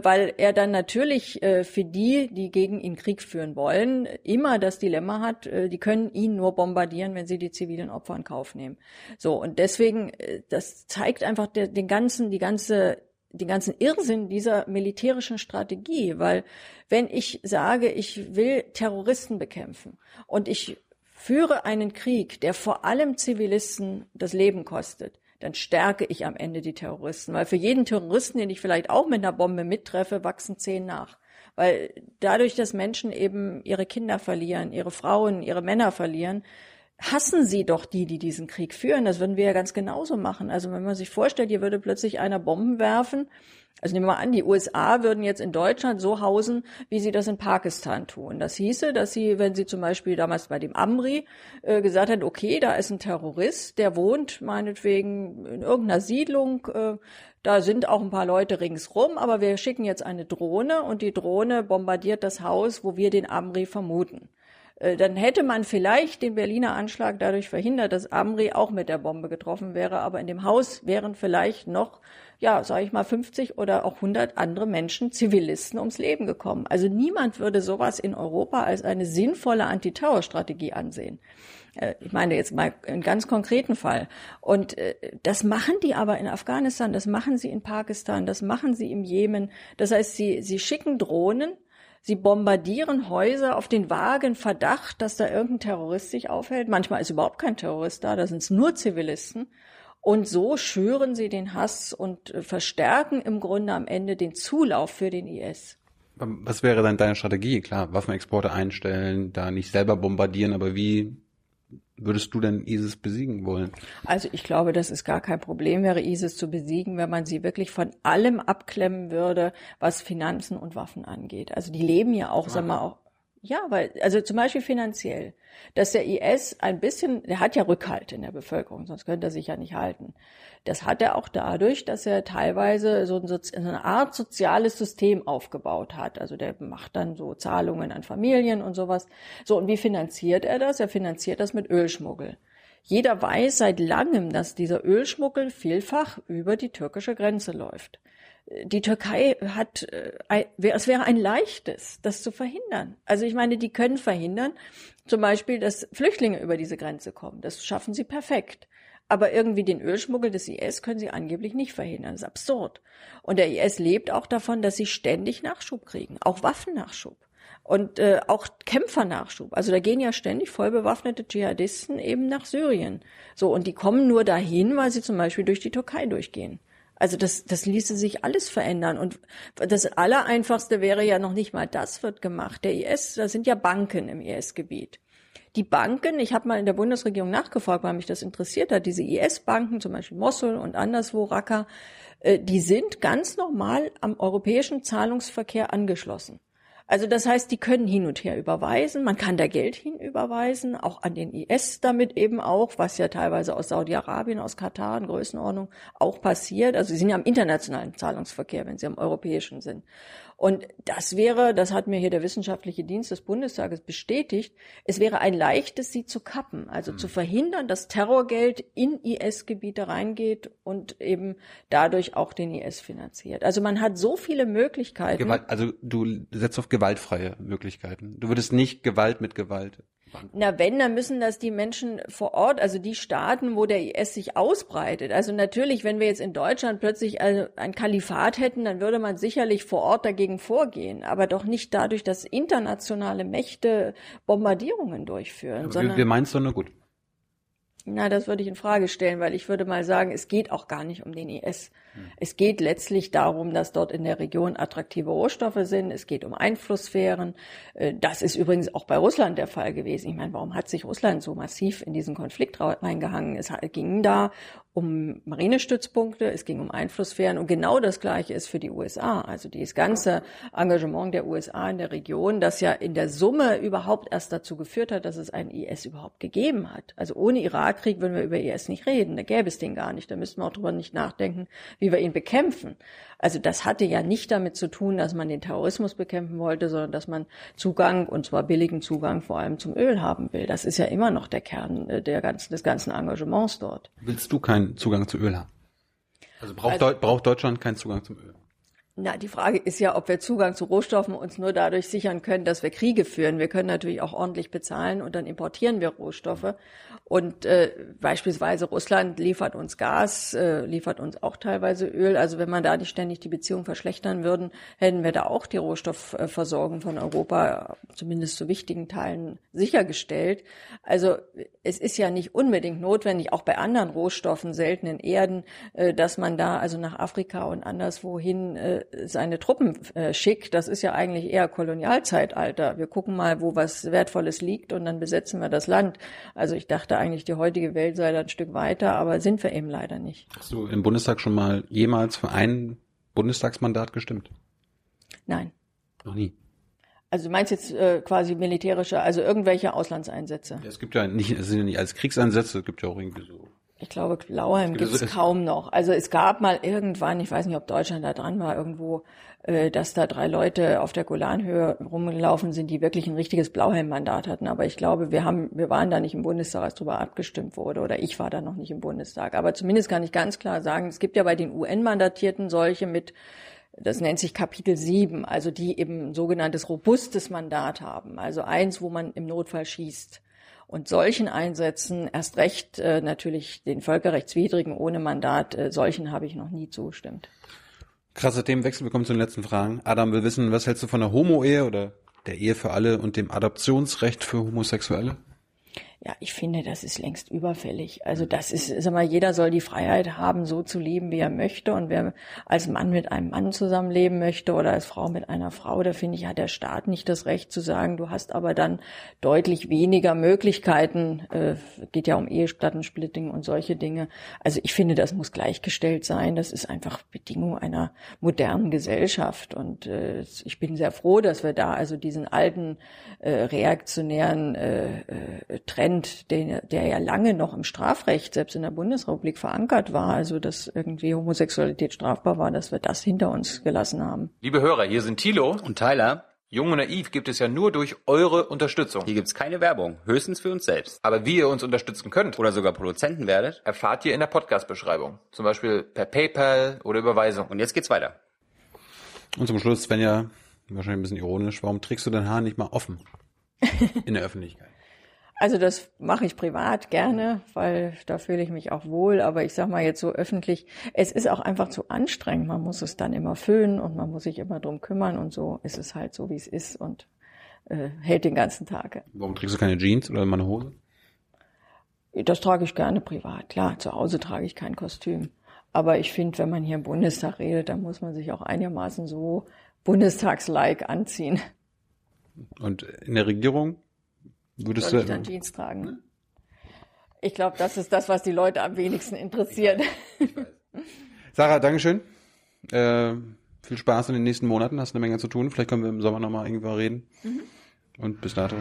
weil er dann natürlich äh, für die, die gegen ihn Krieg führen wollen, immer das Dilemma hat, äh, die können ihn nur bombardieren, wenn sie die zivilen Opfer in Kauf nehmen. So, und deswegen, das zeigt einfach den ganzen, die ganze den ganzen Irrsinn dieser militärischen Strategie, weil wenn ich sage, ich will Terroristen bekämpfen und ich führe einen Krieg, der vor allem Zivilisten das Leben kostet, dann stärke ich am Ende die Terroristen. Weil für jeden Terroristen, den ich vielleicht auch mit einer Bombe mittreffe, wachsen zehn nach. Weil dadurch, dass Menschen eben ihre Kinder verlieren, ihre Frauen, ihre Männer verlieren, hassen sie doch die, die diesen Krieg führen. Das würden wir ja ganz genauso machen. Also wenn man sich vorstellt, hier würde plötzlich einer Bomben werfen, also nehmen wir mal an, die USA würden jetzt in Deutschland so hausen, wie sie das in Pakistan tun. Das hieße, dass sie, wenn sie zum Beispiel damals bei dem Amri äh, gesagt hätten, okay, da ist ein Terrorist, der wohnt meinetwegen in irgendeiner Siedlung, äh, da sind auch ein paar Leute ringsrum, aber wir schicken jetzt eine Drohne und die Drohne bombardiert das Haus, wo wir den Amri vermuten. Äh, dann hätte man vielleicht den Berliner Anschlag dadurch verhindert, dass Amri auch mit der Bombe getroffen wäre, aber in dem Haus wären vielleicht noch, ja, sage ich mal, 50 oder auch 100 andere Menschen, Zivilisten, ums Leben gekommen. Also niemand würde sowas in Europa als eine sinnvolle Antiterrorstrategie ansehen. Äh, ich meine jetzt mal einen ganz konkreten Fall. Und äh, das machen die aber in Afghanistan, das machen sie in Pakistan, das machen sie im Jemen. Das heißt, sie, sie schicken Drohnen, Sie bombardieren Häuser auf den vagen Verdacht, dass da irgendein Terrorist sich aufhält. Manchmal ist überhaupt kein Terrorist da, da sind es nur Zivilisten. Und so schüren sie den Hass und äh, verstärken im Grunde am Ende den Zulauf für den IS. Was wäre dann deine Strategie? Klar, Waffenexporte einstellen, da nicht selber bombardieren, aber wie würdest du denn ISIS besiegen wollen? Also ich glaube, dass es gar kein Problem wäre, ISIS zu besiegen, wenn man sie wirklich von allem abklemmen würde, was Finanzen und Waffen angeht. Also die leben ja auch, sagen wir auch, ja, weil, also zum Beispiel finanziell, dass der IS ein bisschen, der hat ja Rückhalt in der Bevölkerung, sonst könnte er sich ja nicht halten. Das hat er auch dadurch, dass er teilweise so, eine Art soziales System aufgebaut hat. Also der macht dann so Zahlungen an Familien und sowas. So, und wie finanziert er das? Er finanziert das mit Ölschmuggel. Jeder weiß seit langem, dass dieser Ölschmuggel vielfach über die türkische Grenze läuft die Türkei hat, äh, es wäre ein leichtes, das zu verhindern. Also ich meine, die können verhindern, zum Beispiel, dass Flüchtlinge über diese Grenze kommen. Das schaffen sie perfekt. Aber irgendwie den Ölschmuggel des IS können sie angeblich nicht verhindern. Das ist absurd. Und der IS lebt auch davon, dass sie ständig Nachschub kriegen, auch Waffennachschub und äh, auch Kämpfernachschub. Also da gehen ja ständig voll bewaffnete Dschihadisten eben nach Syrien. So und die kommen nur dahin, weil sie zum Beispiel durch die Türkei durchgehen. Also das, das ließe sich alles verändern. Und das Allereinfachste wäre ja noch nicht mal das wird gemacht. Der IS, da sind ja Banken im IS-Gebiet. Die Banken, ich habe mal in der Bundesregierung nachgefragt, weil mich das interessiert hat, diese IS-Banken, zum Beispiel Mosul und anderswo Raqqa, äh, die sind ganz normal am europäischen Zahlungsverkehr angeschlossen. Also das heißt, die können hin und her überweisen. Man kann da Geld hinüberweisen, auch an den IS damit eben auch, was ja teilweise aus Saudi-Arabien, aus Katar in Größenordnung auch passiert. Also sie sind ja am internationalen Zahlungsverkehr, wenn sie am europäischen sind. Und das wäre, das hat mir hier der wissenschaftliche Dienst des Bundestages bestätigt, es wäre ein leichtes, sie zu kappen, also mhm. zu verhindern, dass Terrorgeld in IS-Gebiete reingeht und eben dadurch auch den IS finanziert. Also man hat so viele Möglichkeiten. Gewalt, also du setzt auf gewaltfreie Möglichkeiten. Du würdest nicht Gewalt mit Gewalt na, wenn, dann müssen das die Menschen vor Ort, also die Staaten, wo der IS sich ausbreitet. Also natürlich, wenn wir jetzt in Deutschland plötzlich ein Kalifat hätten, dann würde man sicherlich vor Ort dagegen vorgehen, aber doch nicht dadurch, dass internationale Mächte Bombardierungen durchführen. Aber sondern, wir meinen es doch nur gut. Na, das würde ich in Frage stellen, weil ich würde mal sagen, es geht auch gar nicht um den IS. Es geht letztlich darum, dass dort in der Region attraktive Rohstoffe sind. Es geht um Einflusssphären. Äh, das ist übrigens auch bei Russland der Fall gewesen. Ich meine, warum hat sich Russland so massiv in diesen Konflikt reingehangen? Es ging da um Marinestützpunkte, es ging um Einflusssphären und genau das Gleiche ist für die USA. Also dieses ganze Engagement der USA in der Region, das ja in der Summe überhaupt erst dazu geführt hat, dass es einen IS überhaupt gegeben hat. Also ohne Irakkrieg würden wir über IS nicht reden, da gäbe es den gar nicht, da müssten wir auch drüber nicht nachdenken, wie wir ihn bekämpfen. Also das hatte ja nicht damit zu tun, dass man den Terrorismus bekämpfen wollte, sondern dass man Zugang, und zwar billigen Zugang vor allem zum Öl haben will. Das ist ja immer noch der Kern äh, der ganzen, des ganzen Engagements dort. Willst du keinen Zugang zu Öl haben? Also braucht, also, braucht Deutschland keinen Zugang zum Öl? Na, die Frage ist ja, ob wir Zugang zu Rohstoffen uns nur dadurch sichern können, dass wir Kriege führen. Wir können natürlich auch ordentlich bezahlen und dann importieren wir Rohstoffe. Und äh, beispielsweise Russland liefert uns Gas, äh, liefert uns auch teilweise Öl. Also wenn man da nicht ständig die Beziehung verschlechtern würden, hätten wir da auch die Rohstoffversorgung von Europa zumindest zu wichtigen Teilen sichergestellt. Also es ist ja nicht unbedingt notwendig, auch bei anderen Rohstoffen, seltenen Erden, äh, dass man da also nach Afrika und anderswohin äh, seine Truppen äh, schickt, das ist ja eigentlich eher Kolonialzeitalter. Wir gucken mal, wo was Wertvolles liegt und dann besetzen wir das Land. Also ich dachte eigentlich, die heutige Welt sei da ein Stück weiter, aber sind wir eben leider nicht. Hast du im Bundestag schon mal jemals für ein Bundestagsmandat gestimmt? Nein. Noch nie. Also du meinst jetzt äh, quasi militärische, also irgendwelche Auslandseinsätze? Ja, es gibt ja nicht, es sind ja nicht als Kriegseinsätze, es gibt ja auch irgendwie so ich glaube, Blauheim gibt es kaum noch. Also es gab mal irgendwann, ich weiß nicht, ob Deutschland da dran war, irgendwo, äh, dass da drei Leute auf der Golanhöhe rumgelaufen sind, die wirklich ein richtiges Blauheim-Mandat hatten. Aber ich glaube, wir haben, wir waren da nicht im Bundestag, als darüber abgestimmt wurde, oder ich war da noch nicht im Bundestag. Aber zumindest kann ich ganz klar sagen, es gibt ja bei den UN-Mandatierten solche mit das nennt sich Kapitel 7, also die eben ein sogenanntes robustes Mandat haben, also eins, wo man im Notfall schießt. Und solchen Einsätzen, erst recht äh, natürlich den völkerrechtswidrigen ohne Mandat, äh, solchen habe ich noch nie zugestimmt. Krasser Themenwechsel, wir kommen zu den letzten Fragen. Adam will wissen, was hältst du von der Homo-Ehe oder der Ehe für alle und dem Adoptionsrecht für Homosexuelle? Ja, ich finde, das ist längst überfällig. Also das ist, sag mal, jeder soll die Freiheit haben, so zu leben, wie er möchte. Und wer als Mann mit einem Mann zusammenleben möchte oder als Frau mit einer Frau, da finde ich, hat der Staat nicht das Recht zu sagen, du hast aber dann deutlich weniger Möglichkeiten. Äh, geht ja um Eheplattensplitting und solche Dinge. Also ich finde, das muss gleichgestellt sein. Das ist einfach Bedingung einer modernen Gesellschaft. Und äh, ich bin sehr froh, dass wir da also diesen alten äh, reaktionären äh, äh, Trend Trend, der, der ja lange noch im Strafrecht, selbst in der Bundesrepublik verankert war, also dass irgendwie Homosexualität strafbar war, dass wir das hinter uns gelassen haben. Liebe Hörer, hier sind Thilo und Tyler. Jung und naiv gibt es ja nur durch eure Unterstützung. Hier gibt's keine Werbung, höchstens für uns selbst. Aber wie ihr uns unterstützen könnt oder sogar Produzenten werdet, erfahrt ihr in der Podcast-Beschreibung. Zum Beispiel per PayPal oder Überweisung. Und jetzt geht's weiter. Und zum Schluss, Svenja, wahrscheinlich ein bisschen ironisch, warum trägst du dein Haar nicht mal offen in der Öffentlichkeit? Also das mache ich privat gerne, weil da fühle ich mich auch wohl. Aber ich sag mal jetzt so öffentlich, es ist auch einfach zu anstrengend. Man muss es dann immer föhnen und man muss sich immer drum kümmern und so ist es halt so, wie es ist und äh, hält den ganzen Tag. Warum trägst du keine Jeans oder mal eine Hose? Das trage ich gerne privat. Klar, zu Hause trage ich kein Kostüm. Aber ich finde, wenn man hier im Bundestag redet, dann muss man sich auch einigermaßen so bundestagslike anziehen. Und in der Regierung? Würdest Soll ich dann Jeans tragen? Ne? Ich glaube, das ist das, was die Leute am wenigsten interessiert. Sarah, Dankeschön. Äh, Viel Spaß in den nächsten Monaten, hast eine Menge zu tun. Vielleicht können wir im Sommer nochmal irgendwo reden. Und bis dato.